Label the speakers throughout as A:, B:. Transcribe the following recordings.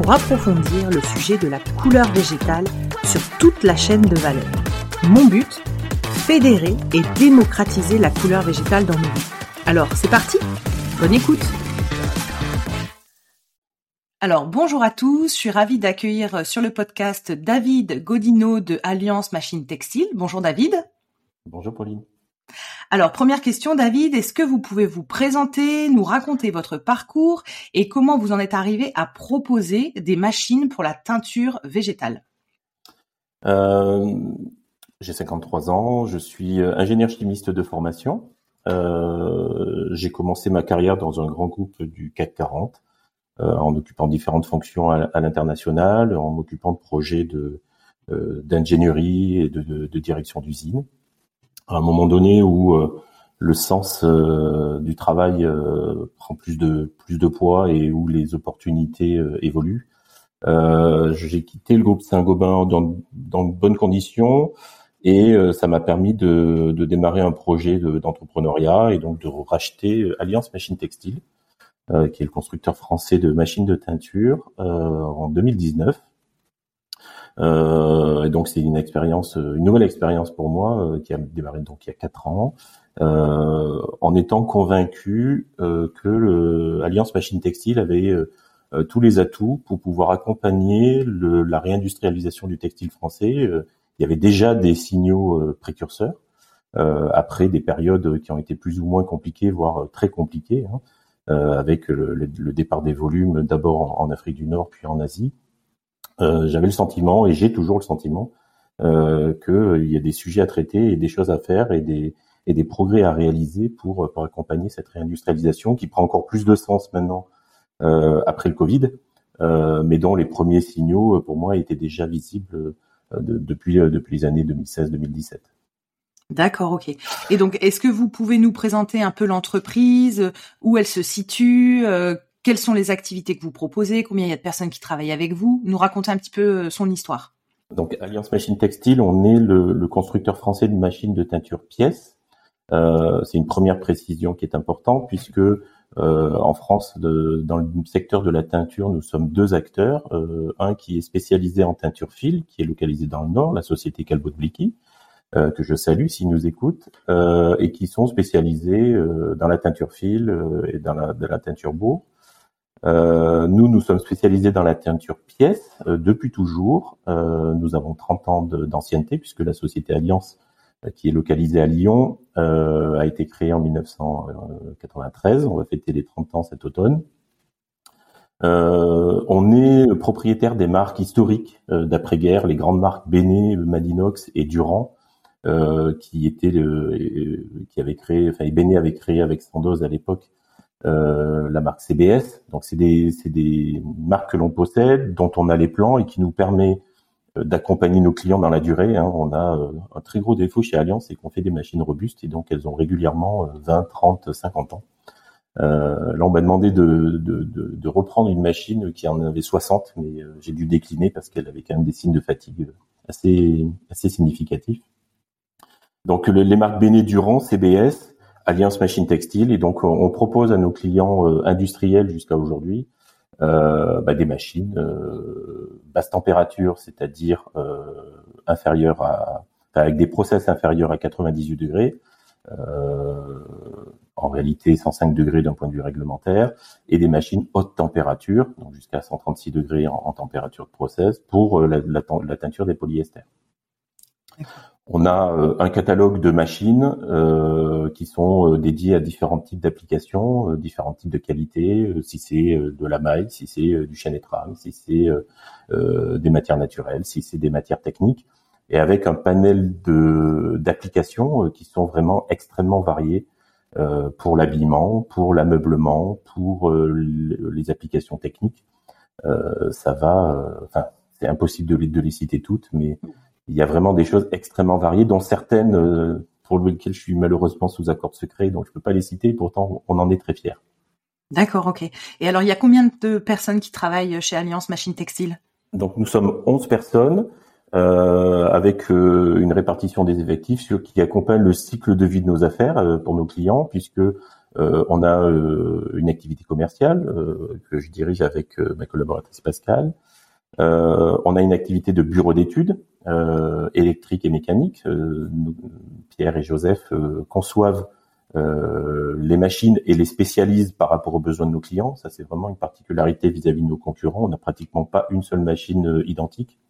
A: pour approfondir le sujet de la couleur végétale sur toute la chaîne de valeur. Mon but Fédérer et démocratiser la couleur végétale dans nos vies. Alors, c'est parti Bonne écoute alors bonjour à tous, je suis ravie d'accueillir sur le podcast David Godino de Alliance Machine Textile. Bonjour David.
B: Bonjour Pauline.
A: Alors première question David, est-ce que vous pouvez vous présenter, nous raconter votre parcours et comment vous en êtes arrivé à proposer des machines pour la teinture végétale?
B: Euh, J'ai 53 ans, je suis euh, ingénieur chimiste de formation. Euh, j'ai commencé ma carrière dans un grand groupe du CAC 40 euh, en occupant différentes fonctions à, l'international, en m'occupant de projets de euh, d'ingénierie et de, de, de direction d'usine. À un moment donné où euh, le sens du travail prend plus de plus de poids et où les opportunités évoluent. Euh, j'ai quitté le groupe Saint-Gobain dans, dans de bonnes conditions et ça m'a permis de, de, démarrer un projet d'entrepreneuriat et donc de racheter Alliance Machine Textile, euh, qui est le constructeur français de machines de teinture, euh, en 2019. Euh, et donc c'est une expérience, une nouvelle expérience pour moi qui a démarré donc il y a quatre ans, en étant convaincu que le Alliance Machine Textile avait tous les atouts pour pouvoir accompagner le, la réindustrialisation du textile français. il y avait déjà des signaux précurseurs après des périodes qui ont été plus ou moins compliquées, voire très compliquées. Hein. Euh, avec le, départ des volumes d'abord en, Afrique du Nord puis en Asie. Euh, j'avais le sentiment et j'ai toujours le sentiment euh, qu'il y a des sujets à traiter et des choses à faire et des et des progrès à réaliser pour, pour accompagner cette réindustrialisation qui prend encore plus de sens maintenant euh, après le Covid, euh, mais dont les premiers signaux pour moi étaient déjà visibles depuis depuis les années 2016-2017.
A: D'accord, ok. Et donc, est-ce que vous pouvez nous présenter un peu l'entreprise, où elle se situe, euh, quelles sont les activités que vous proposez, combien il y a de personnes qui travaillent avec vous, nous raconter un petit peu euh, son histoire.
B: Donc, Alliance Machine Textile, on est le, constructeur français de machines de teinture pièces. Euh, c'est une première précision qui est importante puisque en France, dans le secteur de la teinture, nous sommes deux acteurs. un qui est spécialisé en teinture fil, qui est localisé dans le Nord, la société Calbot Blicky, euh, que je salue s'ils nous écoutent, euh, et qui sont spécialisés euh, dans la teinture fil et dans la, teinture beau. nous, nous sommes spécialisés dans la teinture pièce depuis toujours. nous avons 30 ans d'ancienneté puisque la société Alliance, qui est localisée à Lyon, a été créée en 1993. On va fêter les 30 ans cet automne. Euh, on est propriétaire des marques historiques d'après-guerre, les grandes marques Béné, Madinox et Durand, euh, qui était le, qui avait créé, enfin Ibené avait créé avec Sandoz à l'époque euh, la marque CBS. Donc c'est des, des marques que l'on possède, dont on a les plans et qui nous permet euh, d'accompagner nos clients dans la durée. Hein. On a euh, un très gros défaut chez Alliance, c'est qu'on fait des machines robustes et donc elles ont régulièrement 20, 30, 50 ans. Euh, là, on m'a demandé de, de, de, de, reprendre une machine qui en avait 60, mais j'ai dû décliner parce qu'elle avait quand même des signes de fatigue assez, assez significatifs. Donc les marques Béné Durand, CBS, Alliance Machine Textile, et donc on propose à nos clients euh, industriels jusqu'à aujourd'hui euh, bah, des machines euh, basse température, c'est-à-dire euh, inférieure à, avec des process inférieurs à 98 degrés, en réalité 105 degrés d'un point de vue réglementaire, et des machines haute température, donc jusqu'à 136 degrés en, température de process, pour la, la, la teinture des polyesters. On a euh, un catalogue de machines euh, qui sont euh, dédiées à différents types d'applications, différents types de qualités, si c'est de la maille, si c'est du chêne et trame, si c'est des matières naturelles, si c'est des matières techniques, et avec un panel d'applications qui sont vraiment extrêmement variées pour l'habillement, pour l'ameublement, pour les applications techniques. ça va, enfin, c'est impossible de les citer toutes, mais il y a vraiment des choses extrêmement variées, dont certaines euh, pour lesquelles je suis malheureusement sous accord de secret, donc je peux pas les citer. Pourtant, on en est très fiers.
A: D'accord, ok. Et alors, il y a combien de personnes qui travaillent chez Alliance Machine Textile
B: Donc, nous sommes 11 personnes. Euh, avec euh, une répartition des effectifs sur, qui accompagne le cycle de vie de nos affaires euh, pour nos clients, puisque on a une activité commerciale que je dirige avec ma collaboratrice Pascal. on a une activité de bureau d'études électrique et mécanique. Euh, Pierre et Joseph euh, conçoivent les machines et les spécialisent par rapport aux besoins de nos clients. Ça, c'est vraiment une particularité vis-à-vis de nos concurrents. On n'a pratiquement pas une seule machine identique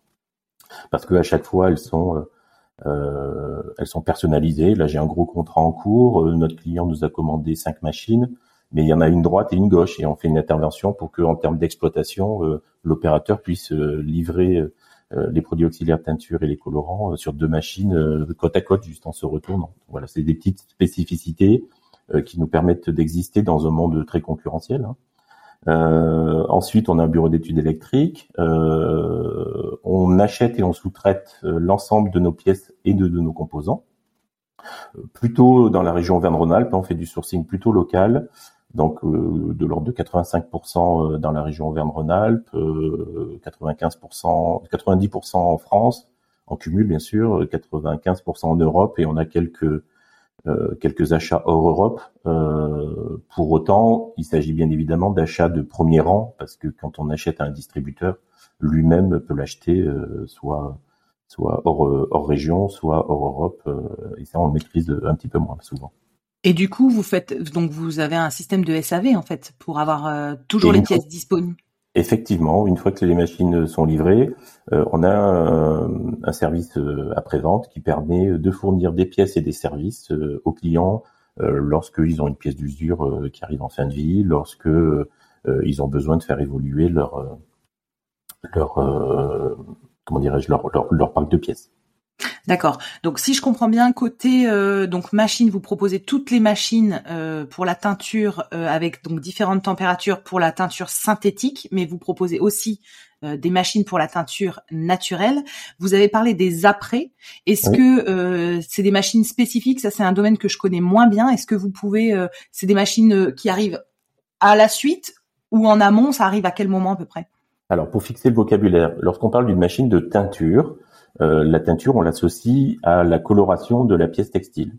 B: parce qu'à chaque fois, elles sont euh, elles sont personnalisées. Là, j'ai un gros contrat en cours. notre client nous a commandé cinq machines, mais il y en a une droite et une gauche, et on fait une intervention pour que, en termes d'exploitation, l'opérateur puisse livrer euh, les produits auxiliaires teinture et les colorants euh, sur deux machines euh, côte à côte juste en se retournant. Voilà, c'est des petites spécificités qui nous permettent d'exister dans un monde très concurrentiel. Hein. Euh, ensuite, on a un bureau d'études électriques. Euh, on achète et on sous-traite l'ensemble de nos pièces et de, nos composants. Plutôt dans la région Auvergne-Rhône-Alpes, on fait du sourcing plutôt local donc euh, de l'ordre de 85% euh, dans la région Auvergne-Rhône-Alpes, 95%, euh, 90% en France, en cumul bien sûr, 95% en Europe et on a quelques quelques achats hors Europe. pour autant, il s'agit bien évidemment d'achats de premier rang parce que quand on achète à un distributeur, lui-même peut l'acheter soit soit hors, hors région, soit hors Europe, et ça on le maîtrise un petit peu moins souvent.
A: Et du coup, vous faites donc vous avez un système de SAV en fait pour avoir euh, toujours les pièces disponibles.
B: Effectivement, une fois que les machines sont livrées, euh, on a un, service euh, après-vente qui permet de fournir des pièces et des services aux clients lorsqu'ils ont une pièce d'usure qui arrive en fin de vie, lorsque ils ont besoin de faire évoluer leur leur comment dirais-je leur, leur, leur parc de pièces.
A: D'accord. Donc si je comprends bien, côté euh, donc machine, vous proposez toutes les machines euh, pour la teinture euh, avec donc différentes températures pour la teinture synthétique, mais vous proposez aussi des machines pour la teinture naturelle. Vous avez parlé des après. Est-ce que c'est des machines spécifiques? Ça c'est un domaine que je connais moins bien. Est-ce que vous pouvez C'est des machines qui arrivent à la suite ou en amont? Ça arrive à quel moment à peu près?
B: Alors pour fixer le vocabulaire, lorsqu'on parle d'une machine de teinture, la teinture, on l'associe à la coloration de la pièce textile.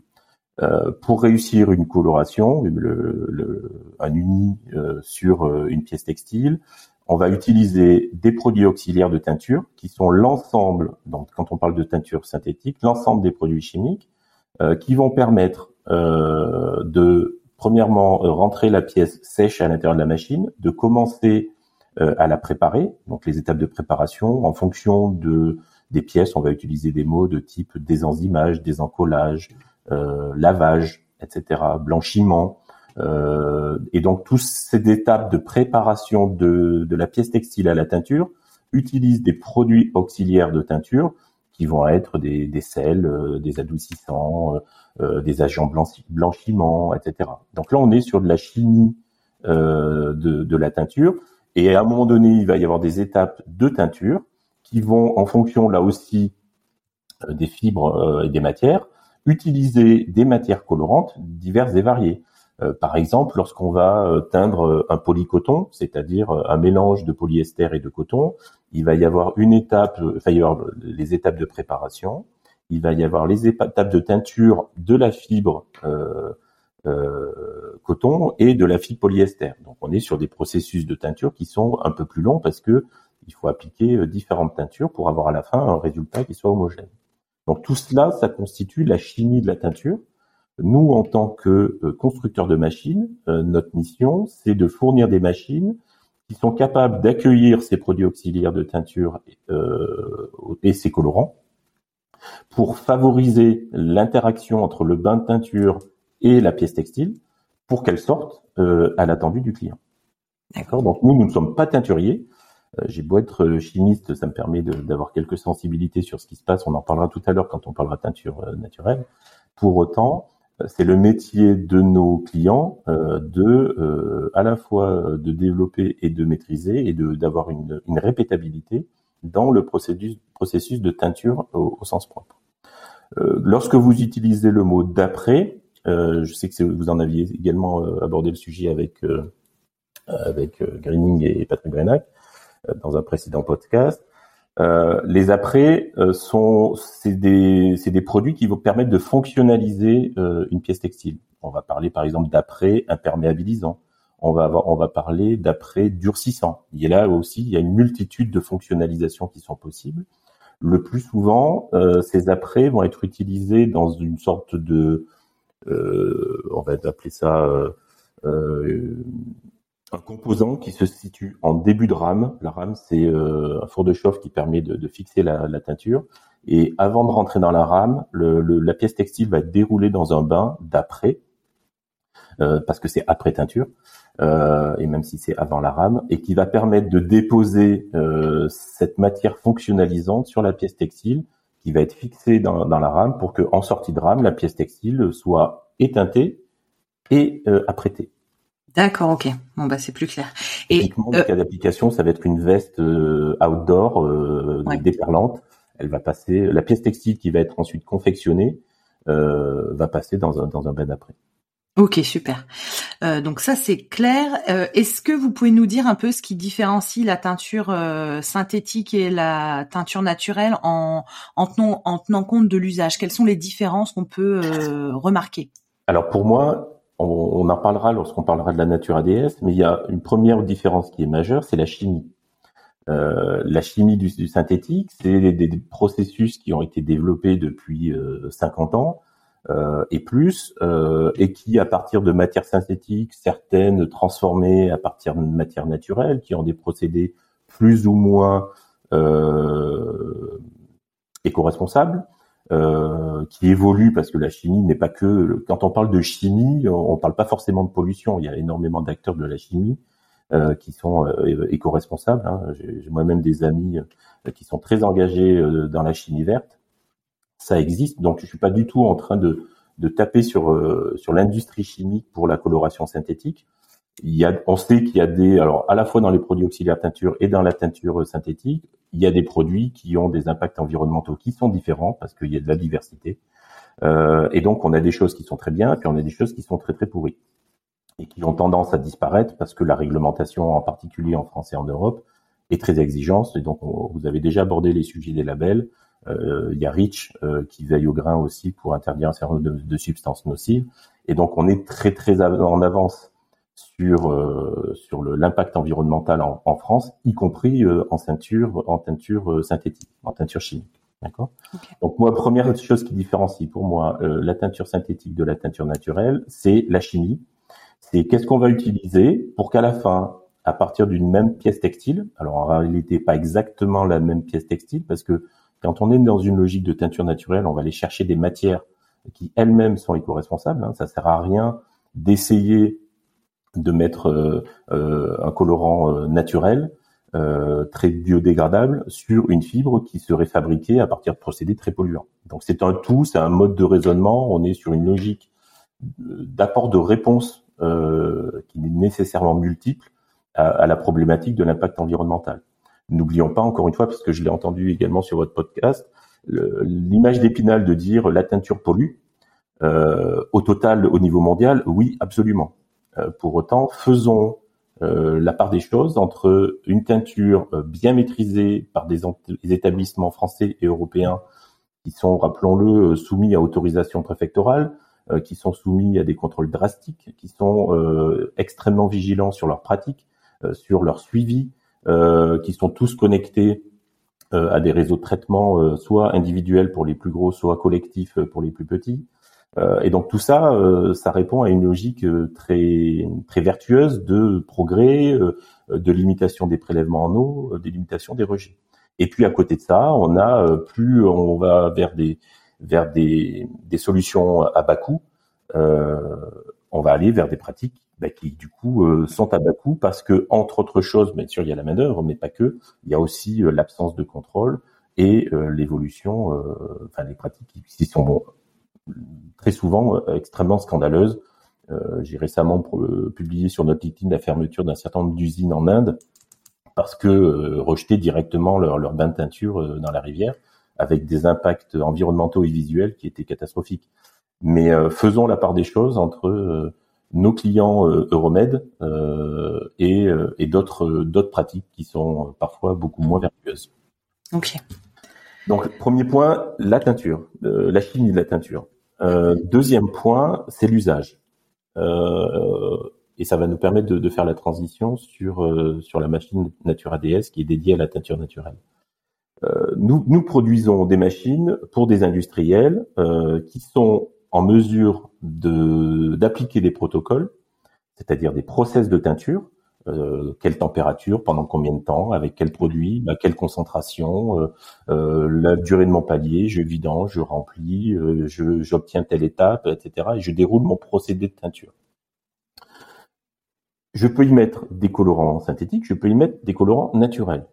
B: Euh, pour réussir une coloration, un uni euh, sur une pièce textile, on va utiliser des produits auxiliaires de teinture qui sont l'ensemble, donc quand on parle de teinture synthétique, l'ensemble des produits chimiques qui vont permettre de premièrement rentrer la pièce sèche à l'intérieur de la machine, de commencer à la préparer, donc les étapes de préparation en fonction de des pièces, on va utiliser des mots de type désenzymage, désencollage, euh, lavage, etc., blanchiment. Euh, et donc, toutes ces étapes de préparation de, de la pièce textile à la teinture utilisent des produits auxiliaires de teinture qui vont être des, des sels, euh, des adoucissants, euh, des agents blanchiment, etc. Donc là, on est sur de la chimie de, de la teinture. Et à un moment donné, il va y avoir des étapes de teinture qui vont, en fonction là aussi euh, des fibres euh, et des matières, utiliser des matières colorantes diverses et variées. Euh, par exemple, lorsqu'on va teindre un polycoton, c'est-à-dire un mélange de polyester et de coton, il va y avoir une étape, enfin, il y avoir les étapes de préparation, il va y avoir les étapes de teinture de la fibre euh, coton et de la fibre polyester. Donc on est sur des processus de teinture qui sont un peu plus longs parce que il faut appliquer euh, différentes teintures pour avoir à la fin un résultat qui soit homogène. Donc tout cela, ça constitue la chimie de la teinture. Nous, en tant que euh, constructeurs de machines, euh, notre mission, c'est de fournir des machines qui sont capables d'accueillir ces produits auxiliaires de teinture et ces colorants pour favoriser l'interaction entre le bain de teinture et la pièce textile pour qu'elle sorte euh, à l'attendu du client. D'accord. Donc nous, nous ne sommes pas teinturiers. Euh, j'ai beau être euh, chimiste, ça me permet d'avoir quelques sensibilités sur ce qui se passe. On en parlera tout à l'heure quand on parlera teinture naturelle. Pour autant, c'est le métier de nos clients de à la fois de développer et de maîtriser et d'avoir une, une, répétabilité dans le processus, processus de teinture au, au sens propre. lorsque vous utilisez le mot d'après, euh, je sais que vous en aviez également euh, abordé le sujet avec euh, avec Greening et Patrick Grenac dans un précédent podcast. Euh, les après sont c'est des des produits qui vont permettre de fonctionnaliser euh, une pièce textile. On va parler par exemple d'après imperméabilisant. On va avoir, on va parler d'après durcissant. A là aussi il y a une multitude de fonctionnalisations qui sont possibles. Le plus souvent, euh, ces après vont être utilisés dans une sorte de euh, on va appeler ça euh, euh, un composant qui se situe en début de rame. La rame, c'est un four de chauffe qui permet de, fixer la, teinture. Et avant de rentrer dans la rame, la pièce textile va être déroulée dans un bain d'après, parce que c'est après teinture, et même si c'est avant la rame, et qui va permettre de déposer cette matière fonctionnalisante sur la pièce textile qui va être fixé dans, dans la rame pour que, en sortie de rame, la pièce textile soit éteintée et euh, apprêtée.
A: D'accord, ok. Bon bah c'est plus clair.
B: Et le euh, cas d'application, ça va être une veste euh, outdoor euh, déperlante. Elle va passer, la pièce textile qui va être ensuite confectionnée euh, va passer dans un dans un bain d'après.
A: Ok, super. Euh, donc ça c'est clair. Euh, est-ce que vous pouvez nous dire un peu ce qui différencie la teinture euh, synthétique et la teinture naturelle en, en, tenant, en tenant compte de l'usage? Quelles sont les différences qu'on peut remarquer?
B: Alors pour moi, on, en parlera lorsqu'on parlera de la nature ADS, mais il y a une première différence qui est majeure, c'est la chimie. la chimie du, synthétique, c'est des, processus qui ont été développés depuis 50 ans et plus, euh, et qui, à partir de matières synthétiques, certaines transformées à partir de matières naturelles, qui ont des procédés plus ou moins euh, éco-responsables, euh, qui évoluent parce que la chimie n'est pas que. Quand on parle de chimie, on ne parle pas forcément de pollution. Il y a énormément d'acteurs de la chimie euh, qui sont euh, éco-responsables. Hein. J'ai moi-même des amis qui sont très engagés dans la chimie verte ça existe. Donc je suis pas du tout en train de, de taper sur euh, sur l'industrie chimique pour la coloration synthétique. Il y a, on sait qu'il y a des, alors à la fois dans les produits auxiliaires teinture et dans la teinture synthétique, il y a des produits qui ont des impacts environnementaux qui sont différents parce qu'il y a de la diversité. Euh, et donc on a des choses qui sont très bien, puis on a des choses qui sont très très pourries et qui ont tendance à disparaître parce que la réglementation, en particulier en France et en Europe, est très exigeante. Et donc vous avez déjà abordé les sujets des labels. Euh, il y a REACH euh, qui veille au grain aussi pour interdire un certain nombre de, substances nocives. Et donc on est très très en avance sur euh, sur l'impact environnemental en, en, France, y compris en teinture en teinture synthétique, en teinture chimique. D'accord? Donc moi, première chose qui différencie pour moi la teinture synthétique de la teinture naturelle, c'est la chimie. C'est qu'est-ce qu'on va utiliser pour qu'à la fin, à partir d'une même pièce textile, alors en réalité pas exactement la même pièce textile, parce que quand on est dans une logique de teinture naturelle, on va aller chercher des matières qui elles-mêmes sont éco-responsables. Hein. Ça sert à rien d'essayer de mettre euh, euh, un colorant euh, naturel très biodégradable sur une fibre qui serait fabriquée à partir de procédés très polluants. Donc c'est un tout, c'est un mode de raisonnement. On est sur une logique d'apport de réponse qui est nécessairement multiple à la problématique de l'impact environnemental. N'oublions pas, encore une fois, parce que je l'ai entendu également sur votre podcast, l'image d'épinal de dire la teinture pollue, euh, au total, au niveau mondial, oui, absolument. Euh, pour autant, faisons euh, la part des choses entre une teinture bien maîtrisée par des, établissements français et européens qui sont, rappelons-le, soumis à autorisation préfectorale, qui sont soumis à des contrôles drastiques, qui sont extrêmement vigilants sur leurs pratiques, sur leur suivi, qui sont tous connectés euh, à des réseaux de traitement, euh, soit individuels pour les plus gros, soit collectifs pour les plus petits. et donc tout ça, ça répond à une logique très très vertueuse de progrès, de limitation des prélèvements en eau, de limitation des rejets. Et puis à côté de ça, on a plus on va vers des vers des, des solutions à bas coût, on va aller vers des pratiques bah, qui du coup sont à bas coût parce que entre autres choses, bien sûr il y a la main d'œuvre, mais pas que, il y a aussi l'absence de contrôle et l'évolution, enfin les pratiques qui sont très souvent extrêmement scandaleuses euh, j'ai récemment euh, publié sur notre LinkedIn la fermeture d'un certain nombre d'usines en Inde parce que euh, rejeter directement leur, leur bain de teinture dans la rivière avec des impacts environnementaux et visuels qui étaient catastrophiques. Mais faisons la part des choses entre nos clients Euromed et, et d'autres d'autres pratiques qui sont parfois beaucoup moins vertueuses.
A: Ok.
B: Donc premier point, la teinture, la chimie de la teinture. deuxième point, c'est l'usage. Euh, et ça va nous permettre de, de faire la transition sur euh, sur la machine Natura DS qui est dédiée à la teinture naturelle. Euh, nous, nous produisons des machines pour des industriels qui sont en mesure d'appliquer des protocoles, c'est-à-dire des process de teinture, euh, quelle température, pendant combien de temps, avec quel produit, bah, quelle concentration, euh, euh, la durée de mon palier, je vidange, je remplis, j'obtiens telle étape, etc. Et je déroule mon procédé de teinture. Je peux y mettre des colorants synthétiques, je peux y mettre des colorants naturels.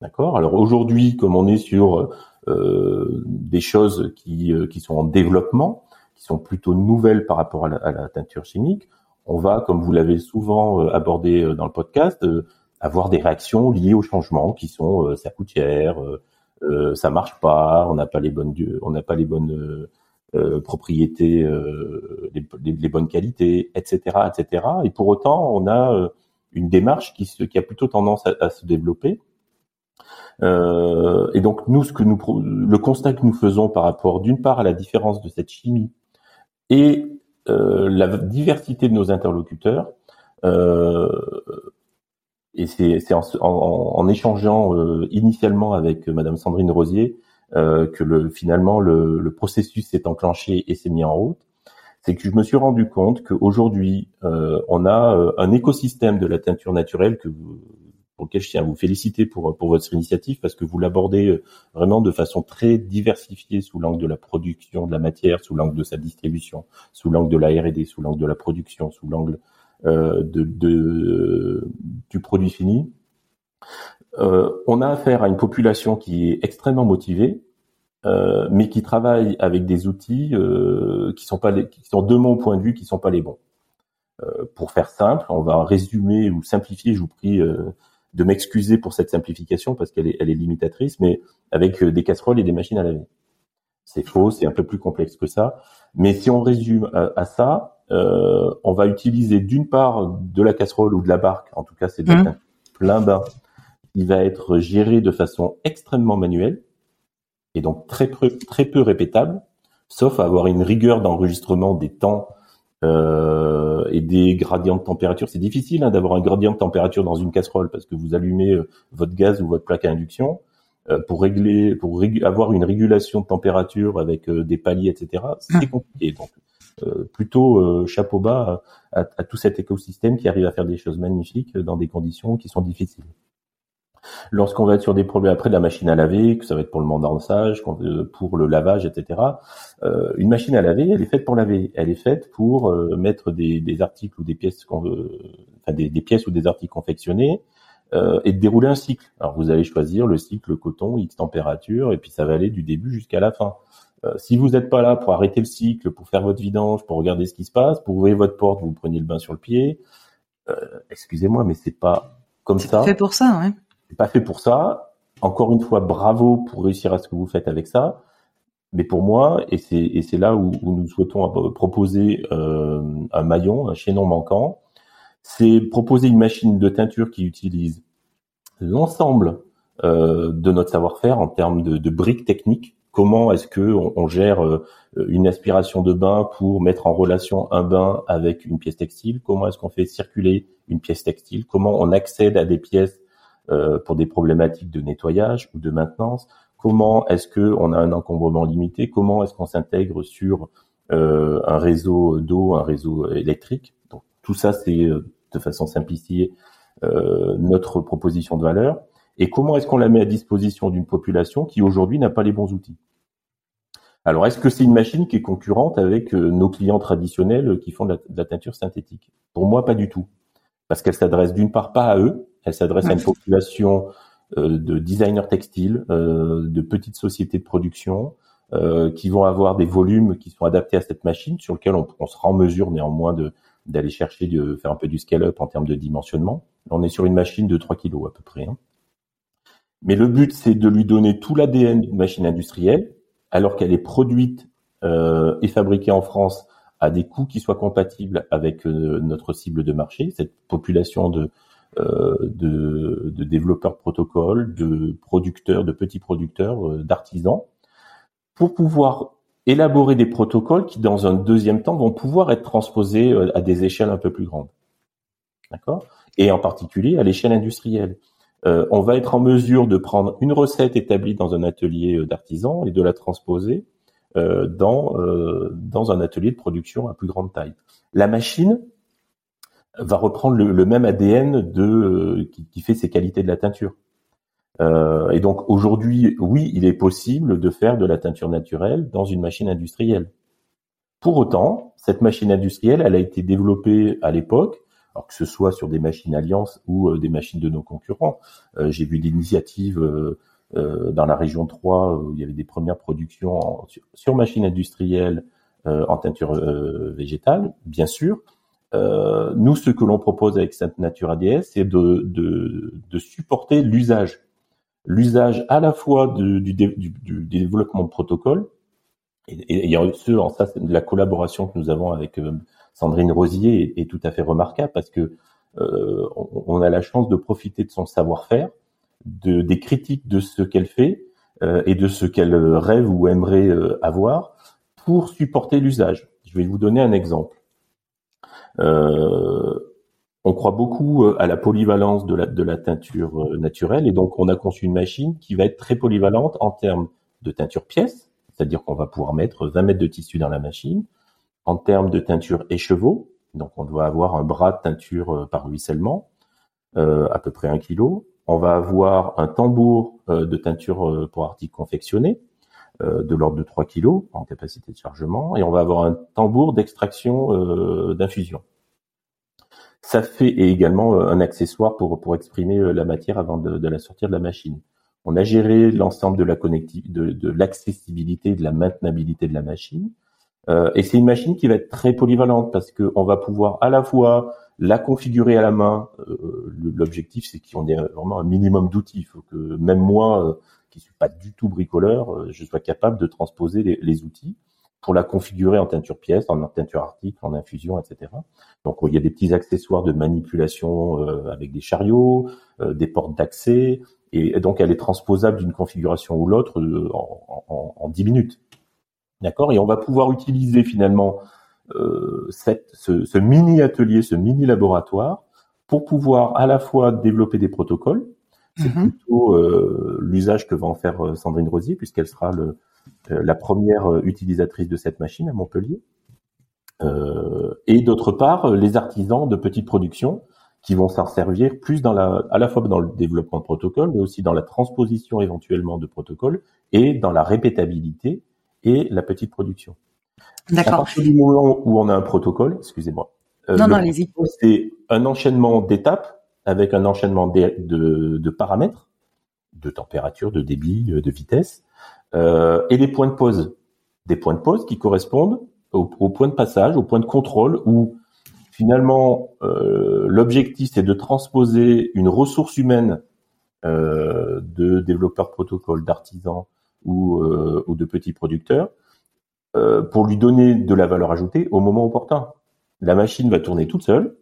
B: D'accord? Alors aujourd'hui, comme on est sur des choses qui, qui sont en développement, qui sont plutôt nouvelles par rapport à la, à la teinture chimique, on va, comme vous l'avez souvent euh, abordé euh, dans le podcast, euh, avoir des réactions liées au changement qui sont ça coûte cher, ça marche pas, on n'a pas les bonnes, on n'a pas les bonnes propriétés, les, bonnes qualités, etc., etc. Et pour autant, on a une démarche qui, qui a plutôt tendance à, se développer. et donc nous, ce que nous, le constat que nous faisons par rapport, d'une part, à la différence de cette chimie et euh, la diversité de nos interlocuteurs. Euh, et c'est en, en, échangeant euh, initialement avec Madame Sandrine Rosier que le, finalement le, le processus s'est enclenché et s'est mis en route. C'est que je me suis rendu compte qu'aujourd'hui, on a un écosystème de la teinture naturelle que vous, pour lequel je tiens à vous féliciter pour, pour votre initiative parce que vous l'abordez euh, vraiment de façon très diversifiée sous l'angle de la production de la matière, sous l'angle de sa distribution, sous l'angle de la R&D, sous l'angle de la production, sous l'angle euh, de, de, du produit fini. Euh, on a affaire à une population qui est extrêmement motivée, euh, mais qui travaille avec des outils euh, qui sont pas les, qui sont de mon point de vue qui sont pas les bons. Euh, pour faire simple, on va résumer ou simplifier, je vous prie, de m'excuser pour cette simplification parce qu'elle est, elle est limitatrice, mais avec euh, des casseroles et des machines à laver. C'est faux, c'est un peu plus complexe que ça. Mais si on résume à, ça, euh, on va utiliser d'une part de la casserole ou de la barque, en tout cas c'est mmh. plein bain, il va être géré de façon extrêmement manuelle et donc très peu, très peu répétable, sauf à avoir une rigueur d'enregistrement des temps euh, et des gradients de température. C'est difficile hein, d'avoir un gradient de température dans une casserole parce que vous allumez euh, votre gaz ou votre plaque à induction euh, pour régler, pour avoir une régulation de température avec des paliers, etc. C'est ah. compliqué. Donc plutôt chapeau bas à, à, tout cet écosystème qui arrive à faire des choses magnifiques dans des conditions qui sont difficiles. Lorsqu'on va être sur des problèmes après de la machine à laver, que ça va être pour le mondansage, pour le lavage, etc. Euh, une machine à laver, elle est faite pour laver. Elle est faite pour euh, mettre des, articles ou des pièces, enfin des, pièces ou des articles confectionnés euh, et de dérouler un cycle. Alors vous allez choisir le cycle coton, X température, et puis ça va aller du début jusqu'à la fin. si vous n'êtes pas là pour arrêter le cycle, pour faire votre vidange, pour regarder ce qui se passe, pour ouvrir votre porte, vous prenez le bain sur le pied. Excusez-moi, mais c'est pas comme ça.
A: C'est fait pour ça, ouais
B: pas fait pour ça. Encore une fois, bravo pour réussir à ce que vous faites avec ça. Mais pour moi, et c'est là où, nous souhaitons proposer euh, un maillon, un chaînon manquant, c'est proposer une machine de teinture qui utilise l'ensemble euh, de notre savoir-faire en termes de, briques techniques. Comment est-ce que on, gère euh, une aspiration de bain pour mettre en relation un bain avec une pièce textile? Comment est-ce qu'on fait circuler une pièce textile? Comment on accède à des pièces pour des problématiques de nettoyage ou de maintenance Comment est-ce que on a un encombrement limité? Comment est-ce qu'on s'intègre sur euh, un réseau d'eau, un réseau électrique? Donc tout ça, c'est euh, de façon simplifiée notre proposition de valeur. et comment est-ce qu'on la met à disposition d'une population qui aujourd'hui n'a pas les bons outils? Alors, est-ce que c'est une machine qui est concurrente avec euh, nos clients traditionnels qui font de la, teinture synthétique? Pour moi, pas du tout. Parce qu'elle s'adresse d'une part pas à eux, elle s'adresse à une population euh, de designers textiles, euh, de petites sociétés de production, qui vont avoir des volumes qui sont adaptés à cette machine, sur lequel on, on sera en mesure néanmoins de d'aller chercher, de faire un peu du scale-up en termes de dimensionnement. On est sur une machine de 3 kg à peu près. Hein. Mais le but, c'est de lui donner tout l'ADN d'une machine industrielle, alors qu'elle est produite euh, et fabriquée en France à des coûts qui soient compatibles avec euh, notre cible de marché, cette population de, euh, de, de, développeurs protocoles, de producteurs, de petits producteurs, euh, d'artisans, pour pouvoir élaborer des protocoles qui, dans un deuxième temps, vont pouvoir être transposés euh, à des échelles un peu plus grandes. D'accord? Et en particulier à l'échelle industrielle. Euh, on va être en mesure de prendre une recette établie dans un atelier euh, d'artisan et de la transposer euh, dans, dans un atelier de production à plus grande taille. La machine va reprendre le, même ADN de qui, fait ses qualités de la teinture. et donc aujourd'hui, oui, il est possible de faire de la teinture naturelle dans une machine industrielle. Pour autant, cette machine industrielle, elle a été développée à l'époque alors que ce soit sur des machines alliances ou euh, des machines de nos concurrents. Euh, j'ai vu l'initiative euh, dans la région 3 où il y avait des premières productions sur, machines industrielles en teinture végétale, bien sûr. Nous, ce que l'on propose avec Sainte Nature ADS, c'est de, supporter l'usage, l'usage à la fois du, développement de protocoles et, et, ce, en ça, la collaboration que nous avons avec Sandrine Rosier est, tout à fait remarquable parce que euh, on, a la chance de profiter de son savoir-faire, de, des critiques de ce qu'elle fait euh, et de ce qu'elle rêve ou aimerait euh, avoir pour supporter l'usage. Je vais vous donner un exemple. On croit beaucoup à la polyvalence de la, teinture naturelle. Et donc on a conçu une machine qui va être très polyvalente en termes de teinture pièce, c'est-à-dire qu'on va pouvoir mettre 20 mètres de tissu dans la machine, en termes de teinture écheveau, donc on doit avoir un bras de teinture euh, par ruissellement, euh, à peu près un kilo. On va avoir un tambour euh, de teinture pour articles confectionnés, de l'ordre de 3 kg en capacité de chargement, et on va avoir un tambour d'extraction d'infusion. Ça fait également un accessoire pour, pour exprimer la matière avant de, la sortir de la machine. On a géré l'ensemble de la connectivité, de, de l'accessibilité, de la maintenabilité de la machine. Euh, et c'est une machine qui va être très polyvalente parce qu'on va pouvoir à la fois la configurer à la main. Euh, L'objectif, c'est qu'on ait vraiment un minimum d'outils. Il faut que même moi, euh, qui suis pas du tout bricoleur, euh, je sois capable de transposer les, outils pour la configurer en teinture pièce, en teinture article, en infusion, etc. Donc il y a des petits accessoires de manipulation avec des chariots, des portes d'accès, et donc elle est transposable d'une configuration ou l'autre en, en, en 10 minutes. D'accord? Et on va pouvoir utiliser finalement euh, ce, ce, mini atelier, ce mini laboratoire pour pouvoir à la fois développer des protocoles. C'est mhm. plutôt euh, l'usage que va en faire euh, Sandrine Rosier puisqu'elle sera le, euh, la première utilisatrice de cette machine à Montpellier. et d'autre part, les artisans de petite production qui vont s'en servir plus dans la, à la fois dans le développement de protocoles, mais aussi dans la transposition éventuellement de protocoles et dans la répétabilité et la petite production.
A: D'accord. À
B: partir du moment où on a un protocole, excusez-moi.
A: Euh, non, non, allez-y.
B: C'est un enchaînement d'étapes avec un enchaînement de, de, de, paramètres, de température, de débit, euh, de vitesse, euh, et des points de pause. Des points de pause qui correspondent au, point de passage, au point de contrôle, où finalement euh, l'objectif c'est de transposer une ressource humaine euh, de développeurs protocole, d'artisans, ou, euh, ou de petits producteurs euh, pour lui donner de la valeur ajoutée au moment opportun. La machine va tourner toute seule.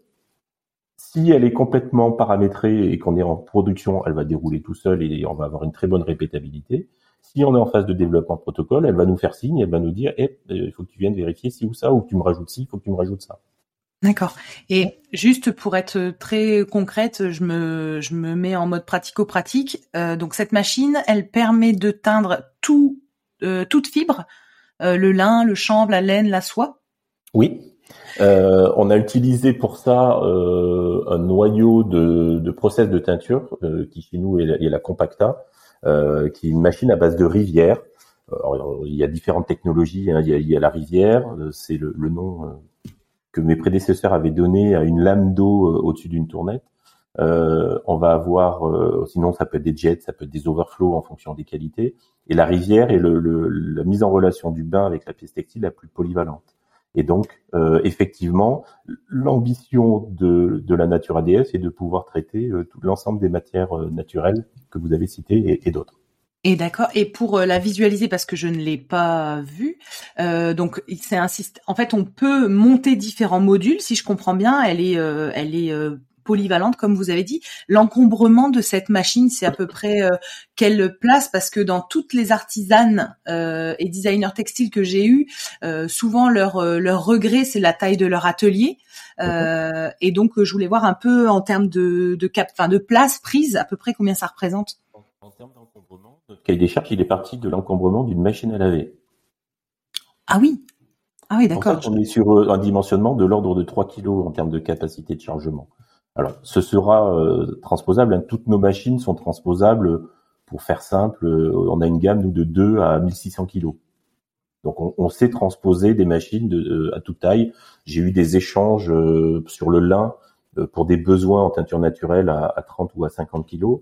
B: Si elle est complètement paramétrée et qu'on est en production, elle va dérouler tout seul et on va avoir une très bonne répétabilité. Si on est en phase de développement de protocole, elle va nous faire signe, elle va nous dire, eh, il faut que tu viennes vérifier ci ou ça, ou que tu me rajoutes ci, il faut que tu me rajoutes ça.
A: D'accord. Et juste pour être très concrète, je me, je me mets en mode pratico-pratique. Euh, donc cette machine, elle permet de teindre tout, euh, toute fibre, euh, le lin, le chanvre, la laine, la soie?
B: Oui. Euh, on a utilisé pour ça euh, un noyau de, de, process de teinture euh, qui chez nous est la, Compacta, qui est une machine à base de rivière. Il y a différentes technologies. Hein. Il, y a, la rivière, c'est le, nom que mes prédécesseurs avaient donné à une lame d'eau au-dessus d'une tournette. on va avoir, sinon ça peut être des jets, ça peut être des overflows en fonction des qualités. Et la rivière est la mise en relation du bain avec la pièce textile la plus polyvalente. Et donc, euh, effectivement, l'ambition de, de la Nature ADS est de pouvoir traiter euh, tout l'ensemble des matières euh, naturelles que vous avez citées et, et d'autres.
A: Et d'accord. Et pour euh, la visualiser, parce que je ne l'ai pas vue, euh, donc c'est un système. En fait, on peut monter différents modules. Si je comprends bien, elle est, elle est polyvalente, comme vous avez dit. L'encombrement de cette machine, c'est à peu près euh, quelle place? Parce que dans toutes les artisanes euh, et designers textiles que j'ai eu, euh, souvent leur euh, leur regret, c'est la taille de leur atelier. Euh, et donc, je voulais voir un peu en termes de de cap, enfin de place prise, à peu près combien ça représente.
B: En, termes d'encombrement, notre cahier des charges, il est parti de l'encombrement d'une machine à laver?
A: Ah oui. Ah oui, d'accord.
B: En fait, on est sur un dimensionnement de l'ordre de 3 kg en termes de capacité de chargement. Alors, ce sera euh, transposable. Hein. Toutes nos machines sont transposables. Pour faire simple, euh, on a une gamme nous de 2 à 1600 kilos. Donc, on, on sait transposer des machines de, euh, à toute taille. J'ai eu des échanges sur le lin pour des besoins en teinture naturelle à, à 30 ou à 50 kilos.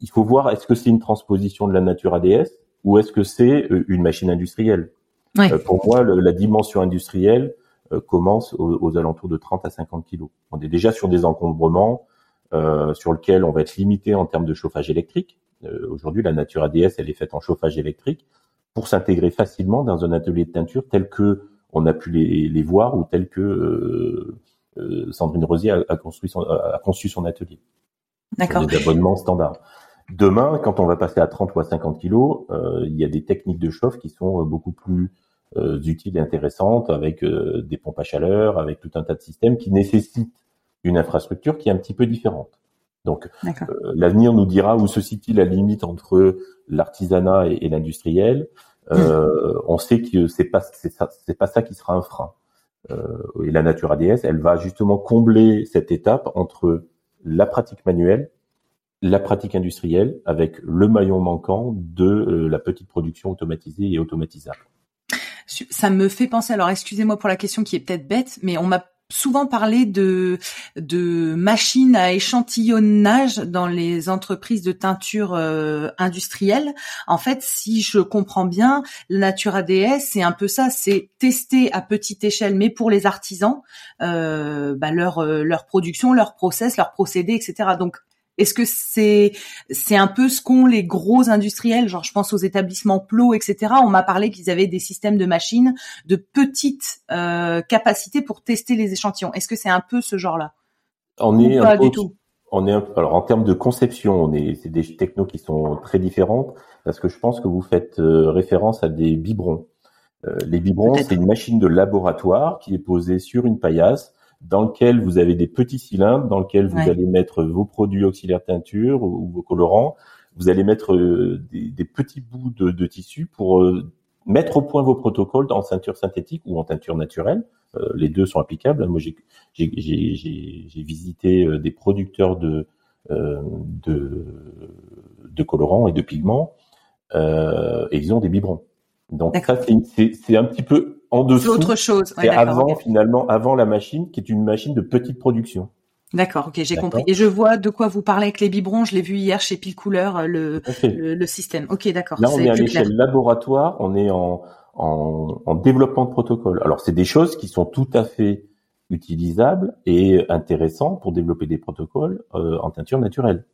B: Il faut voir est-ce que c'est une transposition de la nature ADS ou est-ce que c'est une machine industrielle? Ouais. pour moi, le, la dimension industrielle, euh, commence aux, alentours de 30 à 50 kilos. On est déjà sur des encombrements euh, sur lesquels on va être limité en termes de chauffage électrique. Euh, Aujourd'hui, la nature ADS, elle est faite en chauffage électrique pour s'intégrer facilement dans un atelier de teinture tel que on a pu les, les voir ou tel que euh, euh Sandrine Rosier a, a, construit son, a conçu son atelier. D'accord. Des abonnements standards. Demain, quand on va passer à 30 ou à 50 kilos, euh, il y a des techniques de chauffe qui sont beaucoup plus euh, utiles et intéressantes avec euh, des pompes à chaleur, avec tout un tas de systèmes qui nécessitent une infrastructure qui est un petit peu différente. Donc, euh, l'avenir nous dira où se situe la limite entre l'artisanat et, et l'industriel. Euh, On sait que c'est pas c'est pas ça qui sera un frein. Euh, et la nature ADS, elle va justement combler cette étape entre la pratique manuelle, la pratique industrielle, avec le maillon manquant de la petite production automatisée et automatisable
A: ça me fait penser. Alors, excusez-moi pour la question qui est peut-être bête, mais on m'a souvent parlé de de machines à échantillonnage dans les entreprises de teinture euh, industrielle. En fait, si je comprends bien, Nature ADS, c'est un peu ça, c'est tester à petite échelle, mais pour les artisans, euh, bah leur euh, leur production, leur process, leur procédé, etc. Donc est-ce que c'est c'est un peu ce qu'ont les gros industriels, genre je pense aux établissements Plo, etc. On m'a parlé qu'ils avaient des systèmes de machines de petite euh, capacité pour tester les échantillons. Est-ce que c'est un peu ce genre-là?
B: On est pas du tout? On est alors en termes de conception, on est c'est des technos qui sont très différentes parce que je pense que vous faites euh, référence à des biberons. Euh, les biberons, c'est une machine de laboratoire qui est posée sur une paillasse dans lequel vous avez des petits cylindres, dans lequel vous allez mettre vos produits auxiliaires teinture ou, vos colorants. Vous allez mettre euh, des, des, petits bouts de, de tissu pour euh, mettre au point vos protocoles en ceinture synthétique ou en teinture naturelle. Euh, les deux sont applicables. Moi, j'ai visité des producteurs de, de, de colorants et de pigments et ils ont des biberons. Donc ça, c'est un petit peu en dessous.
A: autre chose.
B: Ouais, avant, finalement, avant la machine, qui est une machine de petite production.
A: D'accord, ok, j'ai compris. Et je vois de quoi vous parlez avec les biberons. Je l'ai vu hier chez Pile Couleur, euh, le, le, le, système. Ok, d'accord.
B: Là, on est, à l'échelle laboratoire. On est en, en, en développement de protocole. Alors, c'est des choses qui sont tout à fait utilisables et intéressantes pour développer des protocoles euh, en teinture naturelle.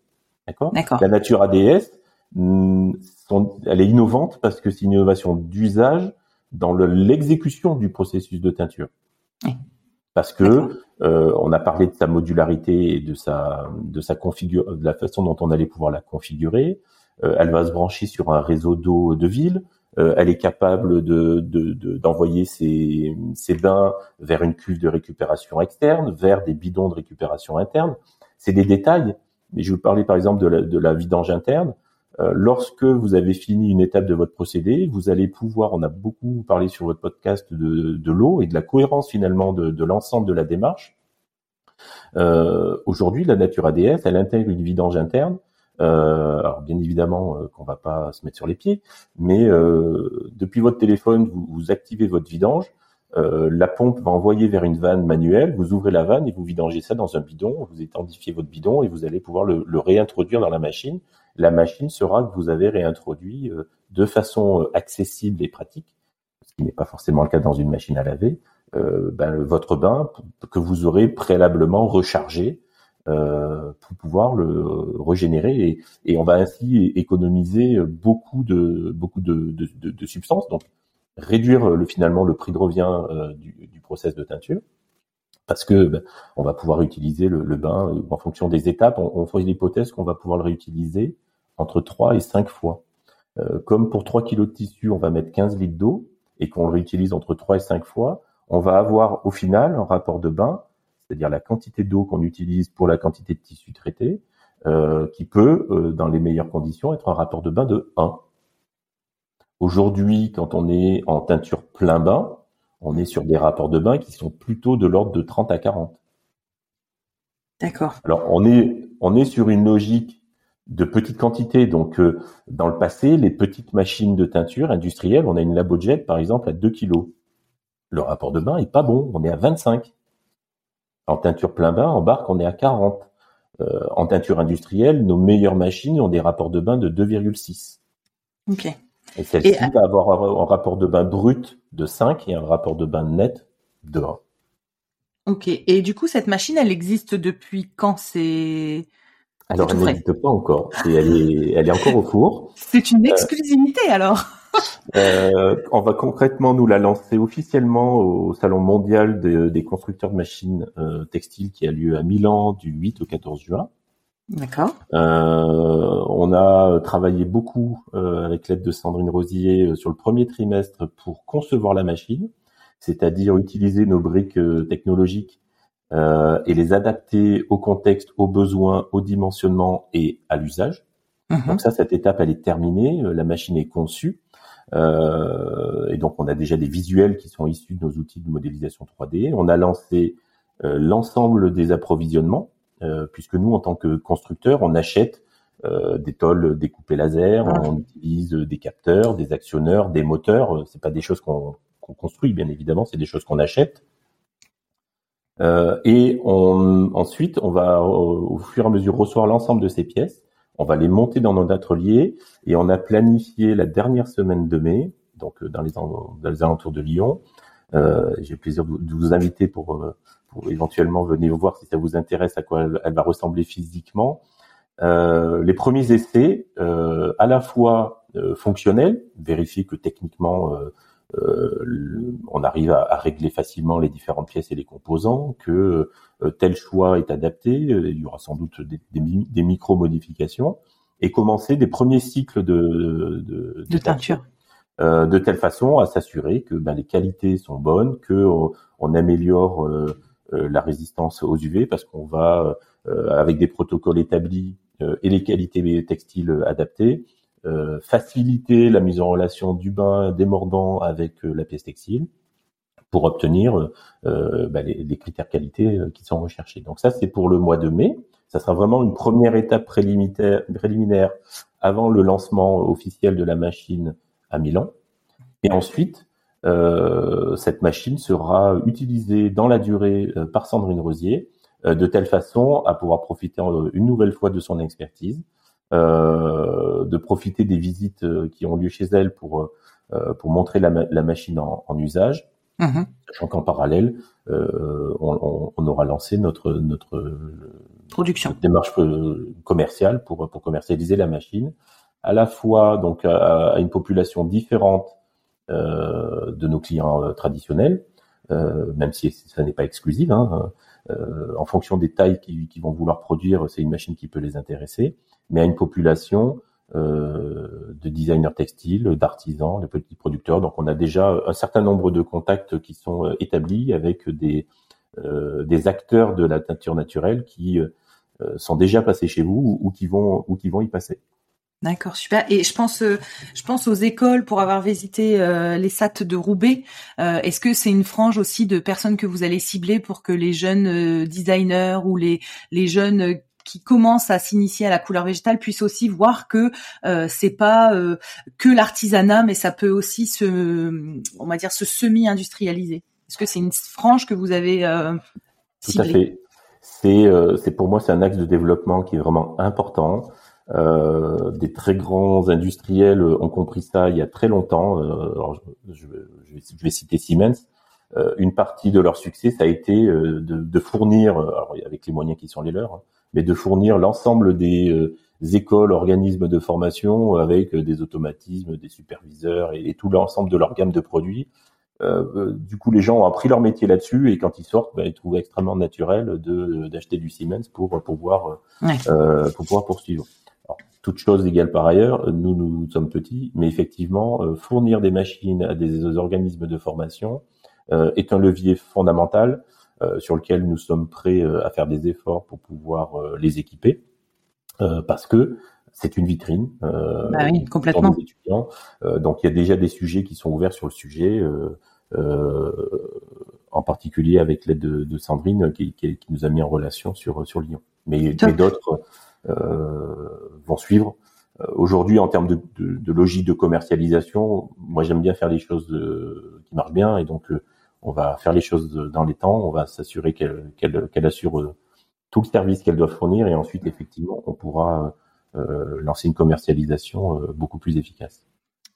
B: D'accord? D'accord. La nature ADS, mm, elle est innovante parce que c'est une innovation d'usage dans l'exécution du processus de teinture. Parce que euh, on a parlé de sa modularité et de sa de sa configure de la façon dont on allait pouvoir la configurer. Euh, elle va se brancher sur un réseau d'eau de ville. Euh, elle est capable de d'envoyer de, ses, ses bains vers une cuve de récupération externe, vers des bidons de récupération interne. C'est des détails. Mais je vous parlais par exemple de la, de la vidange interne. Lorsque vous avez fini une étape de votre procédé, vous allez pouvoir, on a beaucoup parlé sur votre podcast de, l'eau et de la cohérence finalement de, l'ensemble de la démarche. Aujourd'hui, la Nature ADS, elle intègre une vidange interne euh, alors bien évidemment euh, qu'on va pas se mettre sur les pieds, mais euh, depuis votre téléphone, vous, activez votre vidange. Euh, la pompe va envoyer vers une vanne manuelle. Vous ouvrez la vanne et vous vidangez ça dans un bidon. Vous étendifiez votre bidon et vous allez pouvoir le réintroduire dans la machine. La machine sera que vous avez réintroduit de façon accessible et pratique, ce qui n'est pas forcément le cas dans une machine à laver. Ben, votre bain que vous aurez préalablement rechargé euh, pour pouvoir le régénérer et, on va ainsi économiser beaucoup de substances donc réduire le finalement le prix de revient euh, du, du, process de teinture parce que ben, on va pouvoir utiliser le, bain euh, en fonction des étapes on, on fait l'hypothèse qu'on va pouvoir le réutiliser entre 3 et 5 fois euh, comme pour 3 kilos de tissu on va mettre 15 litres d'eau et qu'on le réutilise entre 3 et 5 fois on va avoir au final un rapport de bain c'est-à-dire la quantité d'eau qu'on utilise pour la quantité de tissu traité, euh, qui peut, euh, dans les meilleures conditions, être un rapport de bain de 1. Aujourd'hui, quand on est en teinture plein bain, on est sur des rapports de bain qui sont plutôt de l'ordre de 30 à 40.
A: D'accord.
B: Alors, on est, on est sur une logique de petite quantité. Donc, euh, dans le passé, les petites machines de teinture industrielles, on a une Labojet, par exemple, à 2 kg. Le rapport de bain est pas bon, on est à 25. En teinture plein bain, en barque, on est à 40. Euh, en teinture industrielle, nos meilleures machines ont des rapports de bain de 2,6.
A: Ok.
B: Et celle-ci va avoir un rapport de bain brut de 5 et un rapport de bain net de 1.
A: Ok. Et du coup, cette machine, elle existe depuis quand? C'est
B: alors, elle n'existe pas encore. Et elle est, elle est encore au four.
A: C'est une exclusivité, alors.
B: Euh, on va concrètement nous la lancer officiellement au Salon mondial des constructeurs de machines euh, textiles qui a lieu à Milan du 8 au 14 juin.
A: D'accord.
B: Euh, on a travaillé beaucoup euh, avec l'aide de Sandrine Rosier euh, sur le premier trimestre pour concevoir la machine, c'est-à-dire utiliser nos briques technologiques et les adapter au contexte, aux besoins, au dimensionnement et à l'usage. Mhm. Donc ça, cette étape, elle est terminée. La machine est conçue. Euh, et donc on a déjà des visuels qui sont issus de nos outils de modélisation 3D. On a lancé euh, l'ensemble des approvisionnements, euh, puisque nous, en tant que constructeurs, on achète des tôles découpées laser, ah. on utilise des capteurs, des actionneurs, des moteurs. C'est pas des choses qu'on construit, bien évidemment, c'est des choses qu'on achète. Et on, ensuite, on va au fur et à mesure recevoir l'ensemble de ces pièces on va les monter dans notre atelier et on a planifié la dernière semaine de mai, donc euh, dans les, dans les alentours de Lyon. Euh, J'ai le plaisir de, vous inviter pour, euh, pour, éventuellement venir voir si ça vous intéresse à quoi elle, va ressembler physiquement. Euh, les premiers essais, euh, à la fois euh, fonctionnels, vérifier que techniquement euh, on arrive à, à, régler facilement les différentes pièces et les composants, que euh, tel choix est adapté, euh, il y aura sans doute des, des, micro-modifications, et commencer des premiers cycles de,
A: de, de teinture.
B: Euh, de telle façon à s'assurer que ben, les qualités sont bonnes, que on, on améliore la résistance aux UV parce qu'on va avec des protocoles établis et les qualités textiles adaptées, faciliter la mise en relation du bain démordant avec euh, la pièce textile pour obtenir euh, bah, les, critères qualité qui sont recherchés. Donc ça, c'est pour le mois de mai. Ça sera vraiment une première étape préliminaire, avant le lancement officiel de la machine à Milan. Et ensuite, euh, cette machine sera utilisée dans la durée par Sandrine Rosier de telle façon à pouvoir profiter une nouvelle fois de son expertise euh, de profiter des visites euh, qui ont lieu chez elle pour euh, pour montrer la, la machine en, en usage. Mmh. Sachant qu'en parallèle, on, on, aura lancé notre notre
A: production
B: démarche commerciale pour pour commercialiser la machine, à la fois donc à, une population différente euh, de nos clients traditionnels, euh, même si ça n'est pas exclusif. Hein, euh, en fonction des tailles qu'ils qui vont vouloir produire, c'est une machine qui peut les intéresser mais à une population euh, de designers textiles, d'artisans, de petits producteurs. Donc on a déjà un certain nombre de contacts qui sont euh, établis avec des, euh, des acteurs de la teinture naturelle qui euh, sont déjà passés chez vous ou, qui vont ou qui vont y passer.
A: D'accord, super. Et je pense, euh, je pense aux écoles pour avoir visité euh, les SAT de Roubaix. Euh, est-ce que c'est une frange aussi de personnes que vous allez cibler pour que les jeunes designers ou les les jeunes qui commencent à s'initier à la couleur végétale puissent aussi voir que c'est pas que l'artisanat, mais ça peut aussi se, on va dire, se semi-industrialiser. Est-ce que c'est une frange que vous avez
B: Tout à fait. C'est, c'est pour moi, c'est un axe de développement qui est vraiment important. Euh, des très grands industriels ont compris ça il y a très longtemps. Euh, alors je, je, vais, citer Siemens. Euh, une partie de leur succès, ça a été de, de, fournir, alors avec les moyens qui sont les leurs, hein, mais de fournir l'ensemble des écoles, organismes de formation avec des automatismes, des superviseurs et, tout l'ensemble de leur gamme de produits. Euh, du coup, les gens ont appris leur métier là-dessus et quand ils sortent, ben, ils trouvent extrêmement naturel de d'acheter du Siemens pour pouvoir euh, pour pouvoir poursuivre toutes choses égales par ailleurs, nous, nous sommes petits, mais effectivement, euh, fournir des machines à des organismes de formation euh, est un levier fondamental euh, sur lequel nous sommes prêts à faire des efforts pour pouvoir les équiper, parce que c'est une vitrine
A: bah oui, complètement.
B: pour étudiants. donc il y a déjà des sujets qui sont ouverts sur le sujet. en particulier avec l'aide de, Sandrine qui, qui, nous a mis en relation sur sur Lyon. Mais, mais d'autres euh, vont suivre. Euh, aujourd'hui, en termes de, de, de, logique de commercialisation, moi j'aime bien faire les choses euh, qui marchent bien et donc on va faire les choses dans les temps, on va s'assurer qu'elle assure tout le service qu'elle doit fournir et ensuite effectivement on pourra euh, lancer une commercialisation beaucoup plus efficace.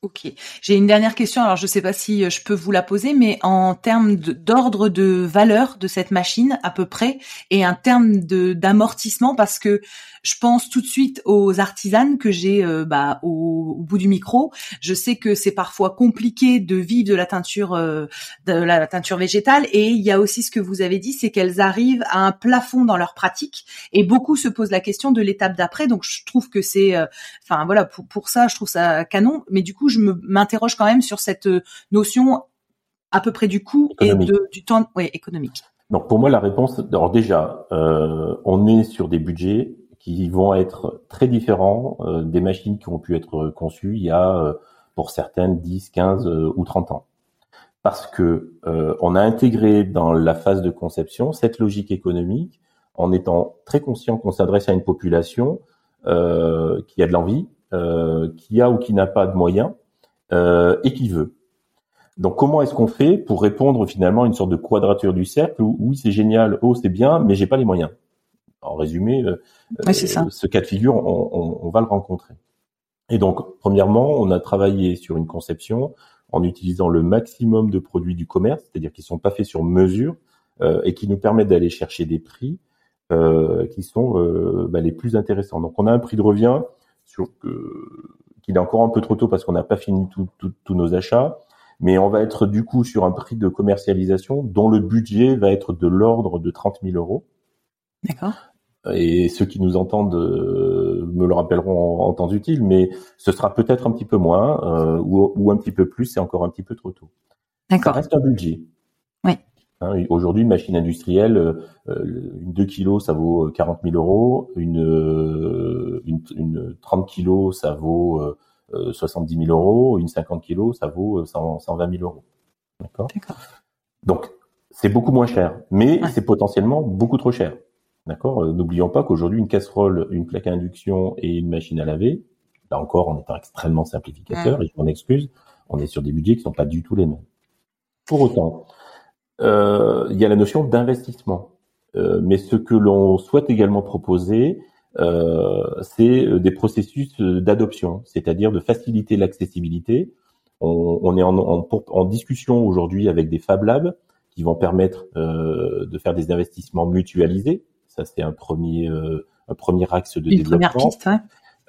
A: Ok. J'ai une dernière question. Alors, je ne sais pas si euh, je peux vous la poser, mais en termes d'ordre de, valeur de cette machine, à peu près, et un terme d'amortissement, parce que je pense tout de suite aux artisanes que j'ai euh, bah, au, bout du micro. Je sais que c'est parfois compliqué de vivre de la teinture, euh, de la teinture végétale, et il y a aussi ce que vous avez dit, c'est qu'elles arrivent à un plafond dans leur pratique, et beaucoup se posent la question de l'étape d'après. Donc, je trouve que c'est, enfin voilà, pour ça, je trouve ça canon. Mais du coup, je m'interroge quand même sur cette euh, notion à peu près du coût et de, du temps ouais, économique.
B: Donc pour moi la réponse, alors déjà, euh, on est sur des budgets qui vont être très différents euh, des machines qui ont pu être conçues il y a pour certaines 10, 15 ou 30 ans. Parce que on a intégré dans la phase de conception cette logique économique en étant très conscient qu'on s'adresse à une population qui a de l'envie, qui a ou qui n'a pas de moyens et qui veut. Donc comment est-ce qu'on fait pour répondre finalement à une sorte de quadrature du cercle où oui c'est génial, oh c'est bien, mais j'ai pas les moyens? En résumé, euh, euh, ce cas de figure, on, on, on, va le rencontrer. Et donc premièrement, on a travaillé sur une conception en utilisant le maximum de produits du commerce, c'est-à-dire qui sont pas faits sur mesure euh, et qui nous permettent d'aller chercher des prix euh, qui sont euh, bah, les plus intéressants. Donc on a un prix de revient sur qu'il est encore un peu trop tôt parce qu'on n'a pas fini tous nos achats, mais on va être du coup sur un prix de commercialisation dont le budget va être de l'ordre de 30 000 euros.
A: D'accord.
B: Et ceux qui nous entendent euh, me le rappelleront en, temps utile, mais ce sera peut-être un petit peu moins euh, ou, ou, un petit peu plus, c'est encore un petit peu trop tôt.
A: D'accord.
B: Ça reste un budget. Hein, aujourd'hui, une machine industrielle, euh, une 2 kilos, ça vaut 40 euh, 000 euros. Une, euh, une, une 30 kilos, ça vaut euh, 70 000 euros. Une 50 kilos, ça vaut 100, 120 000 euros. D'accord? Donc, c'est beaucoup moins cher, mais c'est potentiellement beaucoup trop cher. D'accord? N'oublions pas qu'aujourd'hui, une casserole, une plaque à induction et une machine à laver, là encore, en étant extrêmement simplificateur, et je m'en excuse, on est sur des budgets qui sont pas du tout les mêmes. Pour autant, euh, il y a la notion d'investissement. Euh, mais ce que l'on souhaite également proposer, euh, c'est des processus d'adoption, c'est-à-dire de faciliter l'accessibilité. On, on, est en, en, en discussion aujourd'hui avec des Fab Labs qui vont permettre euh, de faire des investissements mutualisés. Ça, c'est un premier, euh, un premier axe de
A: Une
B: développement.
A: Première piste, ouais.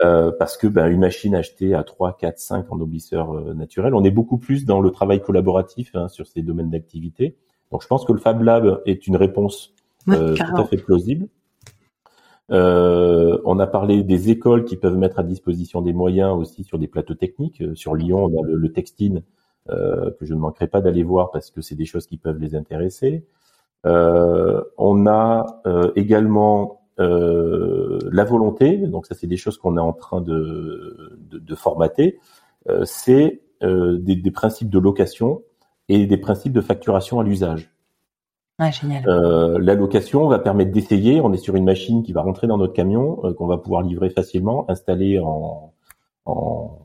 B: Euh, parce que ben, une machine achetée à 3, 4, 5 en noblisseur euh, naturel, on est beaucoup plus dans le travail collaboratif hein, sur ces domaines d'activité. Donc je pense que le Fab Lab est une réponse euh, tout à fait plausible. Euh, on a parlé des écoles qui peuvent mettre à disposition des moyens aussi sur des plateaux techniques. Euh, sur Lyon, on a le, le Textine euh, que je ne manquerai pas d'aller voir parce que c'est des choses qui peuvent les intéresser. Euh, on a également la volonté, donc ça c'est des choses qu'on est en train de, de, de formater, c'est des, des, principes de location et des principes de facturation à l'usage.
A: Génial.
B: Euh, la location va permettre d'essayer. On est sur une machine qui va rentrer dans notre camion, euh, qu'on va pouvoir livrer facilement, installer en, en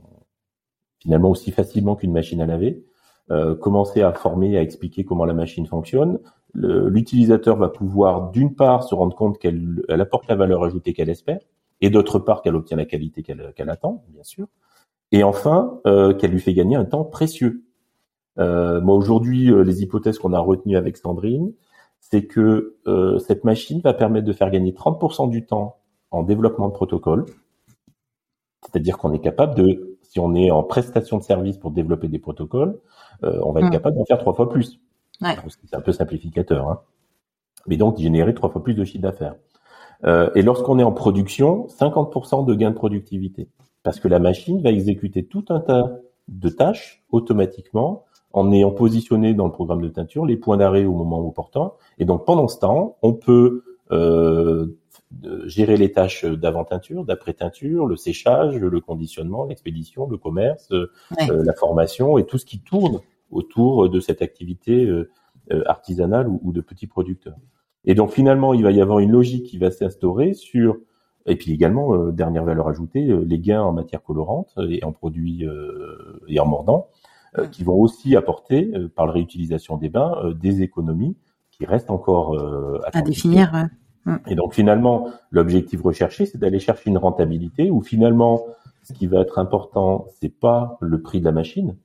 B: finalement aussi facilement qu'une machine à laver. Euh, commencer à former, à expliquer comment la machine fonctionne. L'utilisateur va pouvoir d'une part se rendre compte qu'elle elle apporte la valeur ajoutée qu'elle espère, et d'autre part qu'elle obtient la qualité qu'elle attend, bien sûr. Et enfin, euh, qu'elle lui fait gagner un temps précieux. Euh, moi aujourd'hui, euh, les hypothèses qu'on a retenues avec Sandrine, c'est que euh, cette machine va permettre de faire gagner 30% du temps en développement de protocole. C'est-à-dire qu'on est capable de, si on est en prestation de service pour développer des protocoles, on va être mmh. capable d'en faire trois fois plus. Ouais. C'est un peu simplificateur, hein. mais donc générer trois fois plus de chiffre d'affaires. et lorsqu'on est en production, 50% de gain de productivité, parce que la machine va exécuter tout un tas de tâches automatiquement en ayant positionné dans le programme de teinture les points d'arrêt au moment opportun. Et donc pendant ce temps, on peut euh, gérer les tâches d'avant-teinture, d'après-teinture, le séchage, le conditionnement, l'expédition, le commerce, euh, la formation et tout ce qui tourne autour de cette activité euh, artisanale ou, de petits producteurs. Et donc finalement, il va y avoir une logique qui va s'instaurer sur et puis également, dernière valeur ajoutée, les gains en matière colorante et en produits et en mordant. Euh, qui vont aussi apporter, euh, par la réutilisation des bains, euh, des économies qui restent encore
A: à, définir.
B: Mm. Et donc finalement, l'objectif recherché, c'est d'aller chercher une rentabilité où finalement, ce qui va être important, c'est pas le prix de la machine,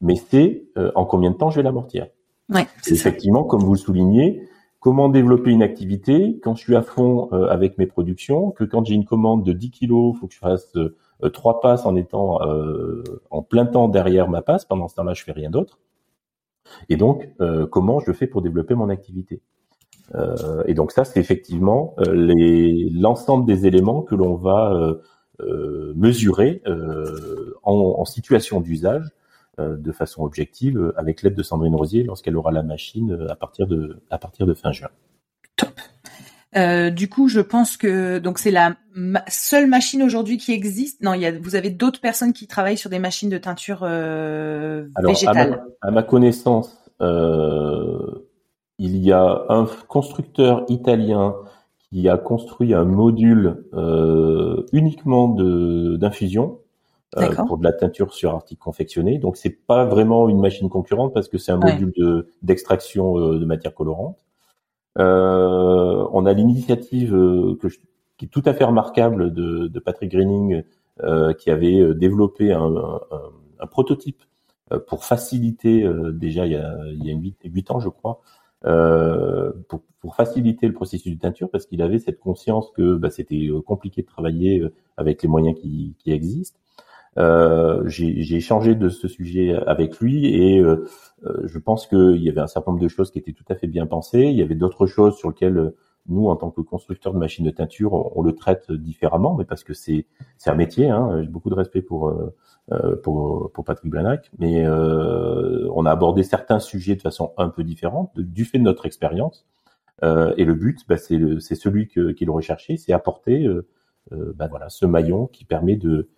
B: mais c'est en combien de temps je vais l'amortir.
A: Ouais,
B: c'est effectivement, comme vous le soulignez, comment développer une activité quand je suis à fond avec mes productions, que quand j'ai une commande de 10 kilos, faut que je fasse euh, trois passes en étant euh, en plein temps derrière ma passe. Pendant ce temps-là, je fais rien d'autre. Et donc, euh, comment je fais pour développer mon activité Et donc ça, c'est effectivement l'ensemble des éléments que l'on va mesurer en, situation d'usage de façon objective avec l'aide de Sandrine Rosier lorsqu'elle aura la machine à partir de à partir de fin juin.
A: Top. Euh, du coup, je pense que donc c'est la seule machine aujourd'hui qui existe. Non, il y a, vous avez d'autres personnes qui travaillent sur des machines de teinture euh, végétale.
B: À ma, connaissance, euh, il y a un constructeur italien qui a construit un module euh, uniquement de d'infusion euh, pour de la teinture sur article confectionné. Donc c'est pas vraiment une machine concurrente parce que c'est un module de d'extraction de matière colorante. Euh, on a l'initiative euh, que qui est tout à fait remarquable de, de Patrick Greening, euh, qui avait développé un, un, un prototype pour faciliter déjà il y a, il y a 8, 8 ans je crois euh, pour, pour, faciliter le processus de teinture parce qu'il avait cette conscience que bah, c'était compliqué de travailler avec les moyens qui, qui existent. Euh, j'ai échangé de ce sujet avec lui et euh, euh, je pense qu'il y avait un certain nombre de choses qui étaient tout à fait bien pensées. Il y avait d'autres choses sur lesquelles nous, en tant que constructeurs de machines de teinture, on, le traite différemment, mais parce que c'est un métier. Hein. J'ai beaucoup de respect pour euh, pour, pour Patrick Blanac, mais euh, on a abordé certains sujets de façon un peu différente du fait de notre expérience. Euh, et le but, bah, c'est celui qu'il recherchait, c'est apporter bah, voilà ce maillon qui permet de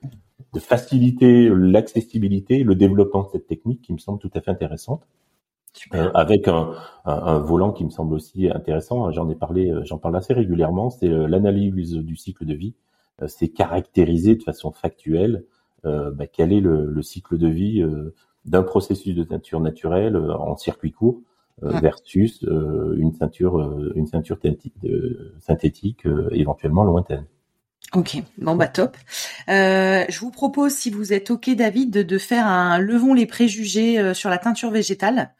B: de faciliter l'accessibilité, le développement de cette technique qui me semble tout à fait intéressante. Euh, avec un, un, volant qui me semble aussi intéressant. J'en ai parlé, euh, j'en parle assez régulièrement. C'est euh, l'analyse du cycle de vie. c'est caractériser de façon factuelle bah, quel est le, le, cycle de vie d'un processus de teinture naturelle en circuit court versus une ceinture, une ceinture synthétique éventuellement lointaine.
A: Ok, bon bah top. Euh, je vous propose, si vous êtes ok, David, de, de faire un levons les préjugés euh, sur la teinture végétale.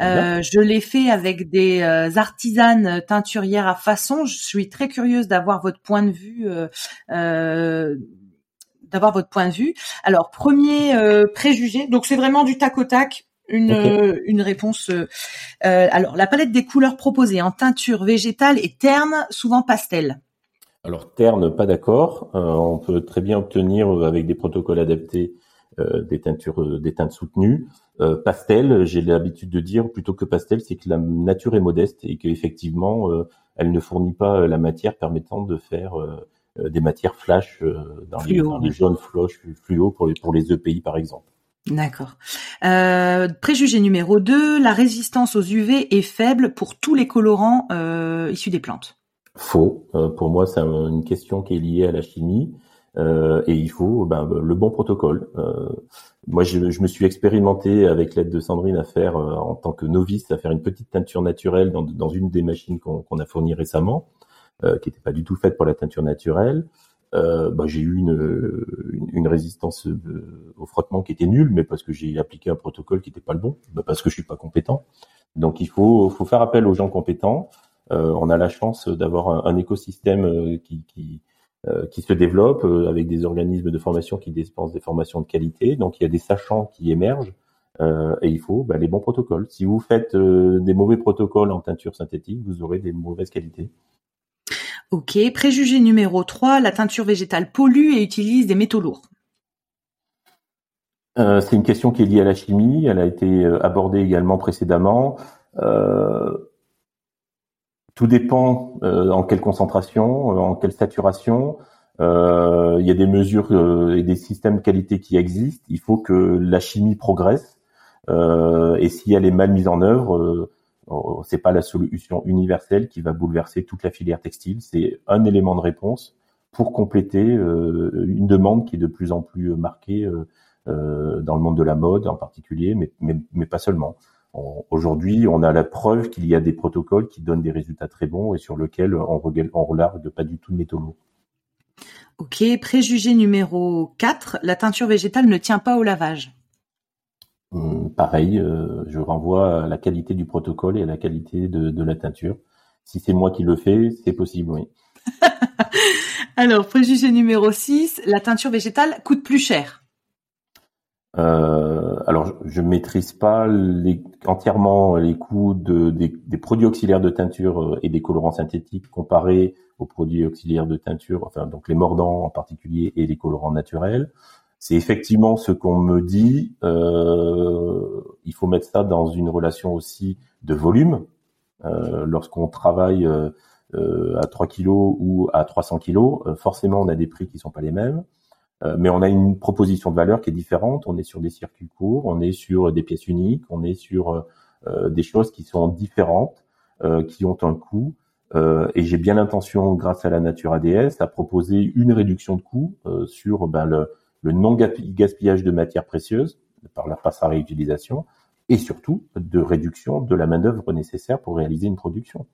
A: Euh, je l'ai fait avec des euh, artisanes teinturières à façon. Je suis très curieuse d'avoir votre point de vue. d'avoir votre point de vue. Alors premier préjugé, donc c'est vraiment du tac au tac. Une, une réponse. alors la palette des couleurs proposées en teinture végétale est terne, souvent pastel.
B: Alors terne, pas d'accord. Euh, on peut très bien obtenir euh, avec des protocoles adaptés des teintures, des teintes soutenues. pastel, j'ai l'habitude de dire plutôt que pastel, c'est que la nature est modeste et qu'effectivement, elle ne fournit pas la matière permettant de faire des matières flash dans, les, dans les jaunes flush fluo pour les, pour les EPI par exemple.
A: D'accord. Euh, préjugé numéro 2, la résistance aux UV est faible pour tous les colorants euh, issus des plantes.
B: Faux. Euh, pour moi, c'est une question qui est liée à la chimie. Euh, et il faut ben, le bon protocole. Euh, moi, je, je, me suis expérimenté avec l'aide de Sandrine à faire, en tant que novice, à faire une petite teinture naturelle dans, dans une des machines qu'on a fournies récemment, qui n'était pas du tout faite pour la teinture naturelle euh, bah, j'ai eu une, une, résistance euh, au frottement qui était nulle, mais parce que j'ai appliqué un protocole qui n'était pas le bon, bah, parce que je suis pas compétent. Donc il faut, faut faire appel aux gens compétents. Euh, on a la chance d'avoir un, écosystème euh, qui, qui, euh, qui se développe avec des organismes de formation qui dispensent des formations de qualité. Donc il y a des sachants qui émergent. et il faut bah, les bons protocoles. Si vous faites des mauvais protocoles en teinture synthétique, vous aurez des mauvaises qualités.
A: Ok. Préjugé numéro 3, la teinture végétale pollue et utilise des métaux lourds.
B: Euh, c'est une question qui est liée à la chimie. Elle a été abordée également précédemment. Euh, tout dépend en quelle concentration, en quelle saturation. il y a des mesures et des systèmes de qualité qui existent. Il faut que la chimie progresse. et si elle est mal mise en œuvre, c'est pas la solution universelle qui va bouleverser toute la filière textile. C'est un élément de réponse pour compléter euh, une demande qui est de plus en plus marquée euh, euh, dans le monde de la mode en particulier, mais, mais, pas seulement. Aujourd'hui, on a la preuve qu'il y a des protocoles qui donnent des résultats très bons et sur lesquels on, on relargue pas du tout de métaux lourds.
A: Ok, préjugé numéro 4, la teinture végétale ne tient pas au lavage.
B: Hum, pareil, euh, je renvoie à la qualité du protocole et à la qualité de, la teinture. Si c'est moi qui le fais, c'est possible, oui.
A: alors, préjugé numéro 6, la teinture végétale coûte plus cher.
B: Euh, alors, je ne maîtrise pas entièrement les coûts des, produits auxiliaires de teinture euh, et des colorants synthétiques comparés aux produits auxiliaires de teinture, enfin donc les mordants en particulier et les colorants naturels c'est effectivement ce qu'on me dit. Euh, il faut mettre ça dans une relation aussi de volume. Euh, lorsqu'on travaille euh, à 3 kilos ou à 300 kilos, forcément on a des prix qui sont pas les mêmes. Mais on a une proposition de valeur qui est différente. On est sur des circuits courts, on est sur des pièces uniques, on est sur des choses qui sont différentes, qui ont un coût. et j'ai bien l'intention, grâce à la Nature ADS, à proposer une réduction de coût sur ben, le, le non-gaspillage de matières précieuses par la passe à réutilisation et surtout de réduction de la main-d'œuvre nécessaire pour réaliser une production.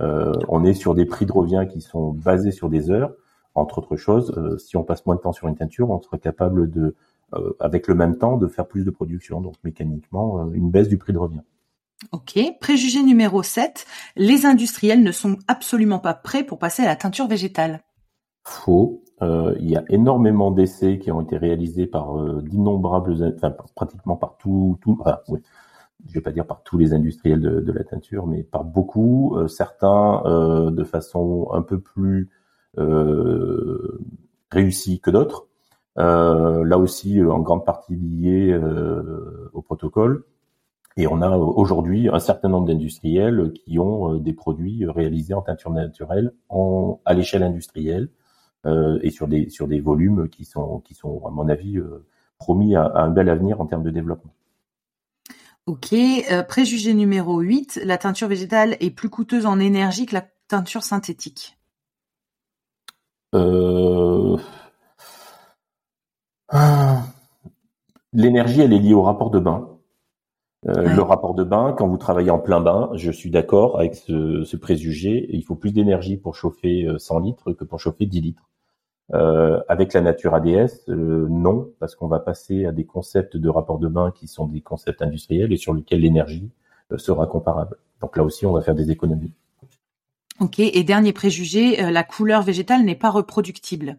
B: Euh, on est sur des prix de revient qui sont basés sur des heures. Entre autres choses, euh, si on passe moins de temps sur une teinture, on serait capable de, euh, avec le même temps, de faire plus de production. Donc mécaniquement, une baisse du prix de revient.
A: Ok. Préjugé numéro 7. Les industriels ne sont absolument pas prêts pour passer à la teinture végétale.
B: Faux. Euh, il y a énormément d'essais qui ont été réalisés par euh, d'innombrables, enfin pratiquement par tout, tout enfin, oui, je vais pas dire par tous les industriels de, de la teinture, mais par beaucoup, euh, certains euh, de façon un peu plus réussie que d'autres. là aussi, en grande partie lié au protocole. Et on a aujourd'hui un certain nombre d'industriels qui ont des produits réalisés en teinture naturelle à l'échelle industrielle euh, et sur des sur des volumes qui sont qui sont à mon avis euh, promis à, un bel avenir en termes de développement.
A: Ok, euh, préjugé numéro 8, la teinture végétale est plus coûteuse en énergie que la teinture synthétique.
B: L'énergie, elle est liée au rapport de bain. Le rapport de bain, quand vous travaillez en plein bain, je suis d'accord avec ce, ce, préjugé. Il faut plus d'énergie pour chauffer 100 litres que pour chauffer 10 litres. Euh, avec la nature ADS, euh, non, parce qu'on va passer à des concepts de rapport de bain qui sont des concepts industriels et sur lesquels l'énergie euh, sera comparable. Donc là aussi, on va faire des économies.
A: Ok, et dernier préjugé, la couleur végétale n'est pas reproductible.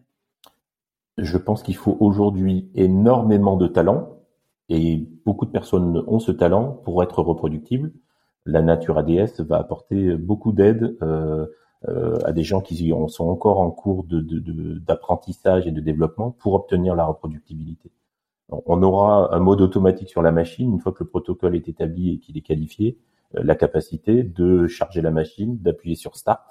B: Je pense qu'il faut aujourd'hui énormément de talent, et beaucoup de personnes ont ce talent pour être reproductibles. La nature ADS va apporter beaucoup d'aide euh, euh, à des gens qui sont encore en cours d'apprentissage et de développement pour obtenir la reproductibilité. On aura un mode automatique sur la machine une fois que le protocole est établi et qu'il est qualifié, la capacité de charger la machine, d'appuyer sur Start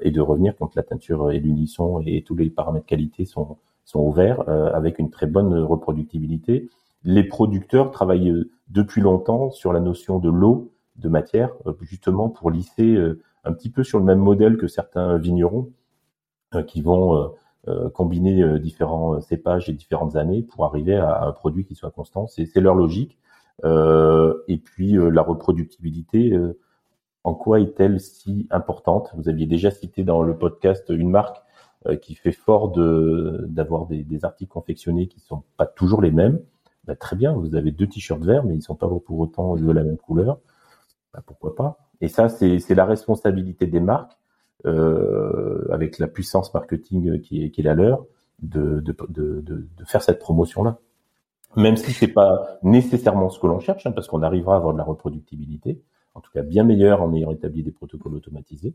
B: et de revenir quand la teinture et l'unisson et tous les paramètres qualité sont, sont ouverts avec une très bonne reproductibilité. Les producteurs travaillent depuis longtemps sur la notion de l'eau, de matière, justement pour lisser un petit peu sur le même modèle que certains vignerons euh, qui vont euh, euh, combiner différents cépages et différentes années pour arriver à un produit qui soit constant. C'est leur logique. Et puis la reproductibilité, en quoi est-elle si importante? Vous aviez déjà cité dans le podcast une marque qui fait fort d'avoir des, des, articles confectionnés qui sont pas toujours les mêmes. Bah, très bien, vous avez deux t-shirts verts, mais ils sont pas pour autant de la même couleur. Bah, pourquoi pas? Et ça, c'est la responsabilité des marques, euh, avec la puissance marketing qui est, qui est la leur, de, de, de, de faire cette promotion-là. Même si c'est pas nécessairement ce que l'on cherche, hein, parce qu'on arrivera à avoir de la reproductibilité, en tout cas bien meilleure en ayant établi des protocoles automatisés,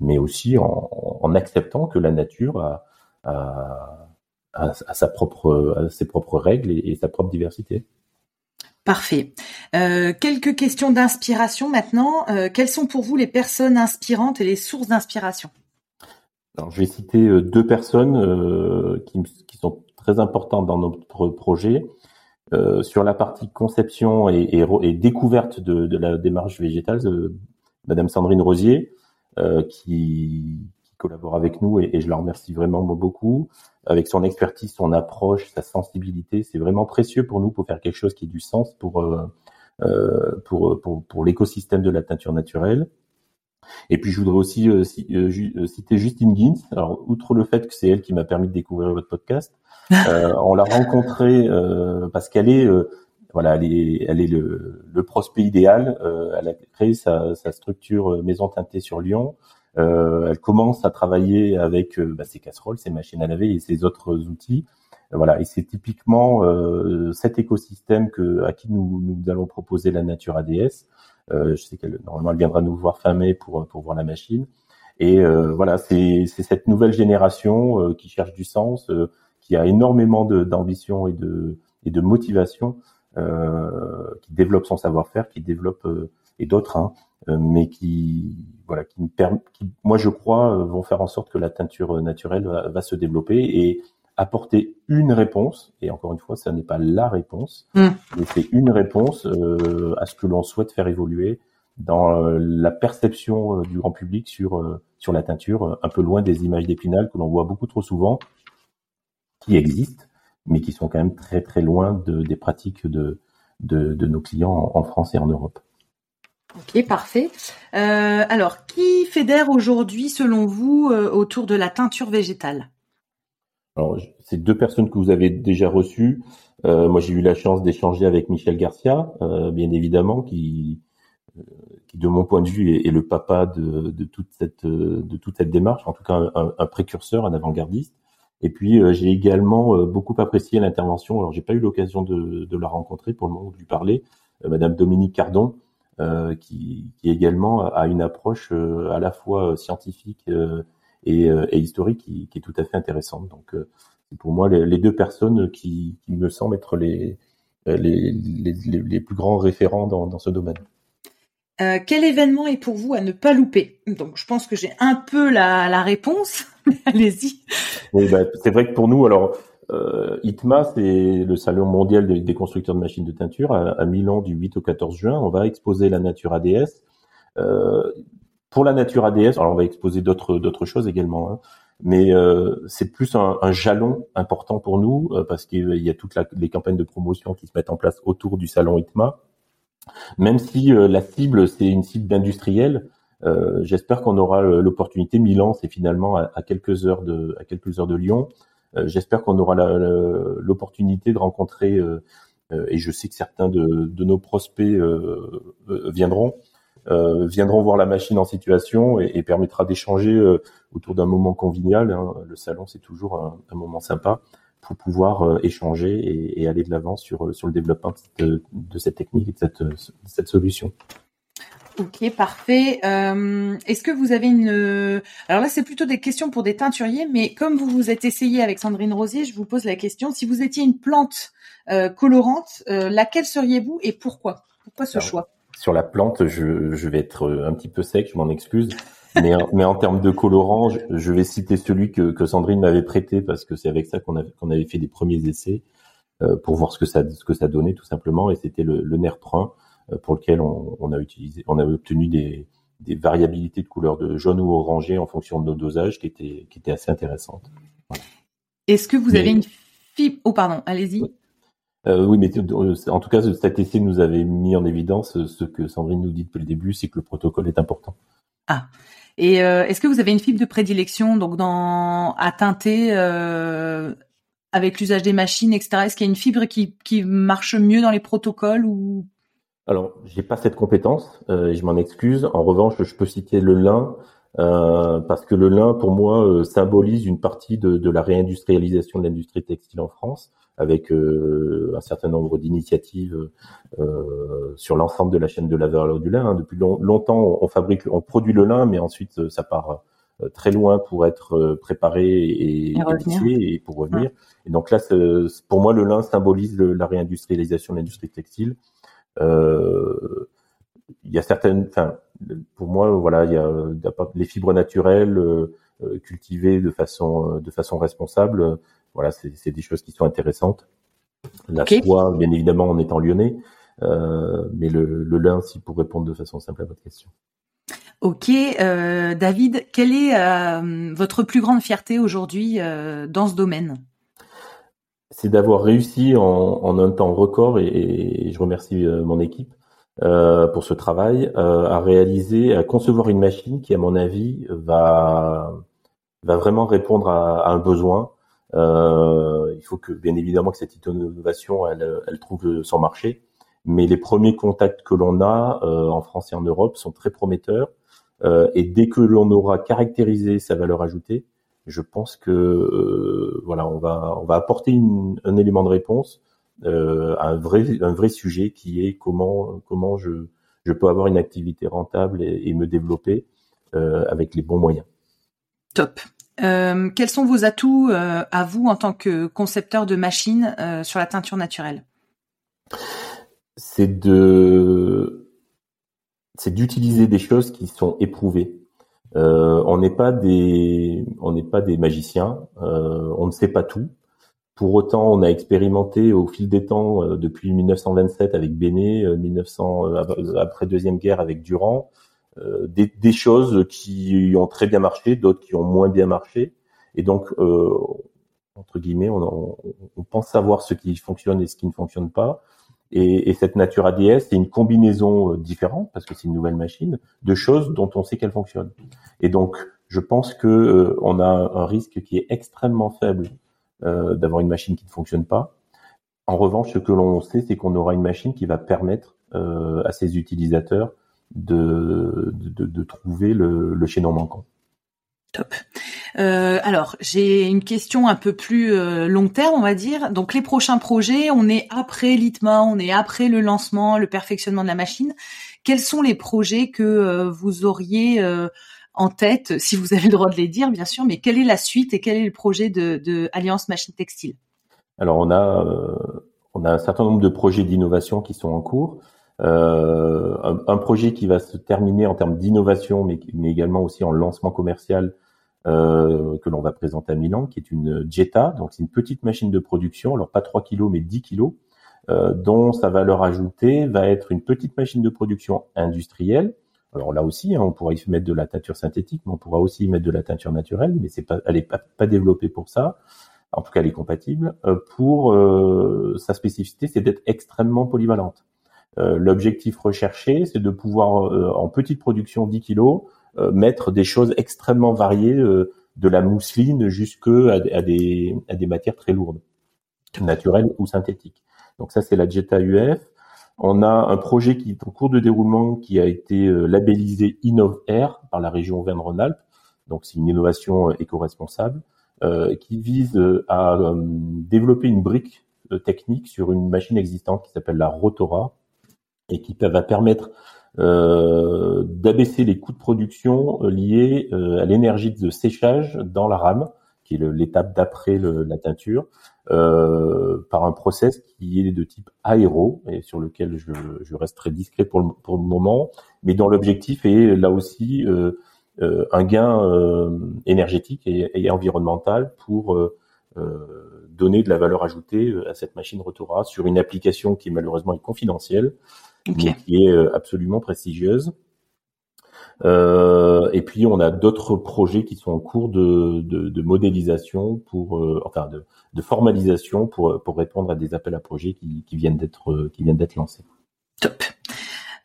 B: mais aussi en, en acceptant que la nature a, a, a, sa propre, ses propres règles et sa propre diversité.
A: Parfait. Euh, quelques questions d'inspiration maintenant. Euh, quelles sont pour vous les personnes inspirantes et les sources d'inspiration?
B: Alors, je vais citer euh, deux personnes qui, qui, sont très importantes dans notre projet. Sur la partie conception et, et, et découverte de, de, la démarche végétale, Madame Sandrine Rosier, qui, collabore avec nous et, je la remercie vraiment beaucoup. Avec son expertise, son approche, sa sensibilité, c'est vraiment précieux pour nous pour faire quelque chose qui ait du sens pour euh, euh pour, pour, pour l'écosystème de la teinture naturelle. Et puis je voudrais aussi euh, euh, citer Justine Gins. Alors outre le fait que c'est elle qui m'a permis de découvrir votre podcast, on l'a rencontrée parce qu'elle est voilà, elle est, elle est le, le prospect idéal. elle a créé sa, sa structure Maison Teintée sur Lyon. Euh, elle commence à travailler avec euh, bah, ses casseroles, ses machines à laver et ses autres outils. Voilà, et c'est typiquement euh, cet écosystème que à qui nous, nous allons proposer la Nature ADS. je sais qu'elle normalement elle viendra nous voir fin mai pour pour voir la machine. Et voilà, c'est cette nouvelle génération qui cherche du sens, qui a énormément d'ambition et de et de motivation, qui développe son savoir-faire, qui développe et d'autres, hein, euh, mais qui voilà qui me qui, moi je crois euh, vont faire en sorte que la teinture naturelle va, se développer et apporter une réponse et encore une fois ça n'est pas la réponse mm. mais c'est une réponse euh, à ce que l'on souhaite faire évoluer dans la perception du grand public sur sur la teinture un peu loin des images d'épinal que l'on voit beaucoup trop souvent qui existent mais qui sont quand même très très loin de, des pratiques de de, de nos clients en France et en Europe.
A: Ok, parfait. Euh, alors, qui fédère aujourd'hui, selon vous, euh, autour de la teinture végétale?
B: Alors, c'est deux personnes que vous avez déjà reçues. Euh, moi, j'ai eu la chance d'échanger avec Michel Garcia, bien évidemment, qui, qui, de mon point de vue, est, le papa de, de, toute cette de toute cette démarche, en tout cas un, un précurseur, un avant-gardiste. Et puis, j'ai également beaucoup apprécié l'intervention. Alors, j'ai pas eu l'occasion de, de, la rencontrer pour le moment de lui parler, Madame Dominique Cardon euh, qui, qui, également a une approche euh, à la fois scientifique euh, et, et, historique qui, qui, est tout à fait intéressante. Donc, c'est pour moi les, les, deux personnes qui, qui, me semblent être les, les, les, les plus grands référents dans, dans ce domaine.
A: Euh, quel événement est pour vous à ne pas louper? Donc, je pense que j'ai un peu la, la réponse. Allez-y.
B: Oui, bah, c'est vrai que pour nous, alors euh, ITMA, c'est le salon mondial des, constructeurs de machines de teinture à, Milan du 8 au 14 juin. On va exposer la Nature ADS. Euh, pour la Nature ADS, alors on va exposer d'autres choses également, hein, mais euh, c'est plus un, jalon important pour nous euh, parce qu'il y a toutes les campagnes de promotion qui se mettent en place autour du salon ITMA. Même si euh, la cible c'est une cible d'industriels, j'espère qu'on aura l'opportunité. Milan, c'est finalement à, à, quelques heures de à quelques heures de Lyon. Euh, j'espère qu'on aura l'opportunité de rencontrer, euh, euh, et je sais que certains de, de nos prospects viendront, viendront voir la machine en situation et, et permettra d'échanger autour d'un moment convivial. Hein. Le salon, c'est toujours un, un, moment sympa pour pouvoir échanger et, et, aller de l'avant sur, sur le développement de, de, cette technique et de cette, de cette solution.
A: Ok, parfait. Euh, est-ce que vous avez une... Alors là, c'est plutôt des questions pour des teinturiers, mais comme vous vous êtes essayé avec Sandrine Rosier, je vous pose la question, si vous étiez une plante euh, colorante, euh, laquelle seriez-vous et pourquoi? Pourquoi ce choix?
B: Sur la plante, je, je, vais être un petit peu sec, je m'en excuse. Mais, mais en termes de colorant, je, vais citer celui que, que Sandrine m'avait prêté parce que c'est avec ça qu'on avait, qu'on avait fait des premiers essais pour voir ce que ça, ce que ça donnait tout simplement, et c'était le, le nerf brun euh, pour lequel on, a utilisé, on a obtenu des, variabilités de couleur de jaune ou orangé en fonction de nos dosages qui étaient, qui étaient assez intéressantes.
A: Est-ce que vous avez une fibre? Oh pardon, allez-y.
B: Euh, oui, mais euh, en tout cas, cet essai nous avait mis en évidence ce que Sandrine nous dit depuis le début, c'est que le protocole est important.
A: Ah. Et est-ce que vous avez une fibre de prédilection donc dans à teinter avec l'usage des machines, etc. Est-ce qu'il y a une fibre qui, marche mieux dans les protocoles ou?
B: Alors, j'ai pas cette compétence, euh, je m'en excuse. En revanche, je peux citer le lin euh, parce que le lin, pour moi, euh, symbolise une partie de la réindustrialisation de l'industrie textile en France, avec un certain nombre d'initiatives sur l'ensemble de la chaîne de la valeur du lin. Hein. Depuis longtemps, on fabrique, on produit le lin, mais ensuite ça part très loin pour être préparé et, et, et pour revenir. Et donc là, pour moi, le lin symbolise la réindustrialisation de l'industrie textile. Euh, il y a certaines, enfin, pour moi, voilà, il y a les fibres naturelles euh, euh, cultivées de façon de façon responsable. Voilà, c'est des choses qui sont intéressantes. La soie, bien évidemment, en étant lyonnais, euh, mais le, le lin, si pour répondre de façon simple à votre question.
A: Ok, euh, David, quelle est euh, votre plus grande fierté aujourd'hui dans ce domaine?
B: C'est d'avoir réussi en, en, un temps record, et, et je remercie euh, mon équipe euh, pour ce travail, euh, à réaliser, à concevoir une machine qui, à mon avis, va va vraiment répondre à, à un besoin. Euh, il faut que, bien évidemment, que cette innovation, elle, elle trouve son marché. Mais les premiers contacts que l'on a euh, en France et en Europe sont très prometteurs. Euh, et dès que l'on aura caractérisé sa valeur ajoutée, je pense que euh, voilà, on va on va apporter un élément de réponse euh, à un vrai un vrai sujet qui est comment comment je je peux avoir une activité rentable et, me développer euh, avec les bons moyens.
A: Top. Quels sont vos atouts à vous en tant que concepteur de machines sur la teinture naturelle?
B: C'est de c'est d'utiliser des choses qui sont éprouvées euh, on n'est pas des, on n'est pas des magiciens. Euh, on ne sait pas tout. Pour autant, on a expérimenté au fil des temps, euh, depuis 1927 avec Béné, 1900 après deuxième guerre avec Durand, des, des, choses qui ont très bien marché, d'autres qui ont moins bien marché. Et donc, entre guillemets, on, on, pense savoir ce qui fonctionne et ce qui ne fonctionne pas. Et, et cette Nature ADS, c'est une combinaison euh, différente, parce que c'est une nouvelle machine, de choses dont on sait qu'elles fonctionnent. Et donc, je pense que euh, on a un risque qui est extrêmement faible euh, d'avoir une machine qui ne fonctionne pas. En revanche, ce que l'on sait, c'est qu'on aura une machine qui va permettre euh, à ses utilisateurs de, de, de trouver le, le chaînon manquant.
A: Top. Euh, alors, j'ai une question un peu plus euh, long terme, on va dire. Donc, les prochains projets, on est après l'ITMA, on est après le lancement, le perfectionnement de la machine. Quels sont les projets que euh, vous auriez en tête, si vous avez le droit de les dire, bien sûr, mais quelle est la suite et quel est le projet de, de Alliance Machine Textile?
B: Alors, on a, on a un certain nombre de projets d'innovation qui sont en cours. Euh, un, un, projet qui va se terminer en termes d'innovation, mais, mais, également aussi en lancement commercial euh, que l'on va présenter à Milan, qui est une Jetta, donc c'est une petite machine de production, alors pas 3 kg mais 10 kg, euh, dont sa valeur ajoutée va être une petite machine de production industrielle. Alors là aussi, hein, on pourra y mettre de la teinture synthétique, mais on pourra aussi y mettre de la teinture naturelle, mais c'est pas, elle est pas, pas développée pour ça en tout cas elle est compatible, pour euh, sa spécificité, c'est d'être extrêmement polyvalente. Euh, l'objectif recherché, c'est de pouvoir, euh, en petite production 10 kilos, euh, mettre des choses extrêmement variées, de la mousseline jusque à, des, à des matières très lourdes, naturelles ou synthétiques. Donc ça, c'est la Jetta UF. On a un projet qui est en cours de déroulement qui a été labellisé InnovAir par la région Auvergne-Rhône-Alpes. Donc c'est une innovation éco-responsable euh, qui vise à développer une brique technique sur une machine existante qui s'appelle la Rotora, et qui va permettre d'abaisser les coûts de production liés à l'énergie de séchage dans la rame, qui est l'étape d'après la teinture, euh, par un process qui est de type aéro et sur lequel je, je reste très discret pour le, pour le moment, mais dont l'objectif est là aussi euh, euh, un gain euh, énergétique et, et, environnemental pour euh, donner de la valeur ajoutée à cette machine Rotora sur une application qui malheureusement est confidentielle, qui est absolument prestigieuse. Euh, et puis on a d'autres projets qui sont en cours de, de, de modélisation pour, euh, enfin de, de, formalisation pour, pour répondre à des appels à projets qui, qui viennent d'être qui viennent d'être lancés.
A: Top.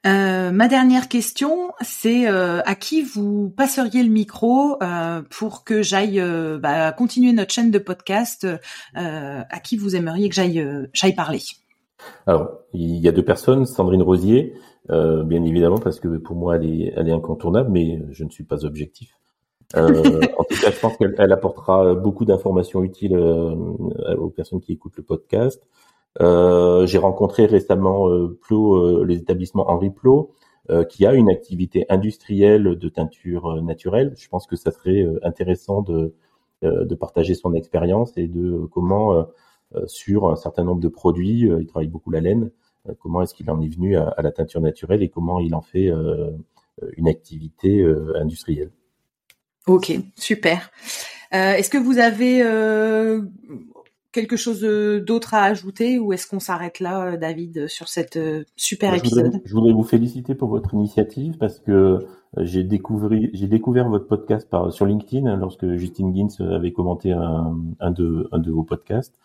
A: Euh, ma dernière question, c'est euh, à qui vous passeriez le micro euh, pour que j'aille euh, bah, continuer notre chaîne de podcast À qui vous aimeriez que j'aille j'aille parler?
B: Alors, il y a deux personnes, Sandrine Rosier, euh, bien évidemment, parce que pour moi, elle est, elle est incontournable, mais je ne suis pas objectif. Euh, en tout cas, je pense qu'elle apportera beaucoup d'informations utiles euh, aux personnes qui écoutent le podcast. J'ai rencontré récemment Plo, les établissements Henri Plot, qui a une activité industrielle de teinture naturelle. Je pense que ça serait intéressant de, de partager son expérience et de comment, sur un certain nombre de produits, il travaille beaucoup la laine, euh, comment est-ce qu'il en est venu à, la teinture naturelle et comment il en fait euh, une activité euh, industrielle?
A: Ok, super. est-ce que vous avez quelque chose d'autre à ajouter ou est-ce qu'on s'arrête là, David, sur cette super épisode?
B: je voudrais, vous féliciter pour votre initiative parce que j'ai découvert, j'ai découvert votre podcast par, sur LinkedIn lorsque Justine Gins avait commenté un, un, de, un de vos podcasts.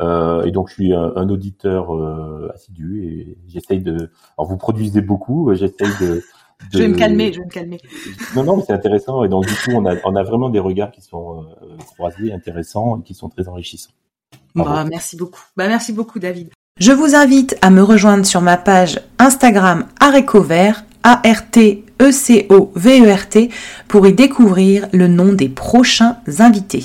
B: Euh, et donc je suis un, auditeur euh, assidu et j'essaye de. Alors vous produisez beaucoup, euh, j'essaye de, de.
A: Je vais me calmer, je vais me calmer.
B: Non, non, mais c'est intéressant. Et donc, du coup, on a, on a vraiment des regards qui sont croisés, intéressants et qui sont très enrichissants.
A: Bah, merci beaucoup. Bah, merci beaucoup, David. Je vous invite à me rejoindre sur ma page Instagram Arécovert, A-R-T-E-C-O-V-E-R-T, pour y découvrir le nom des prochains invités.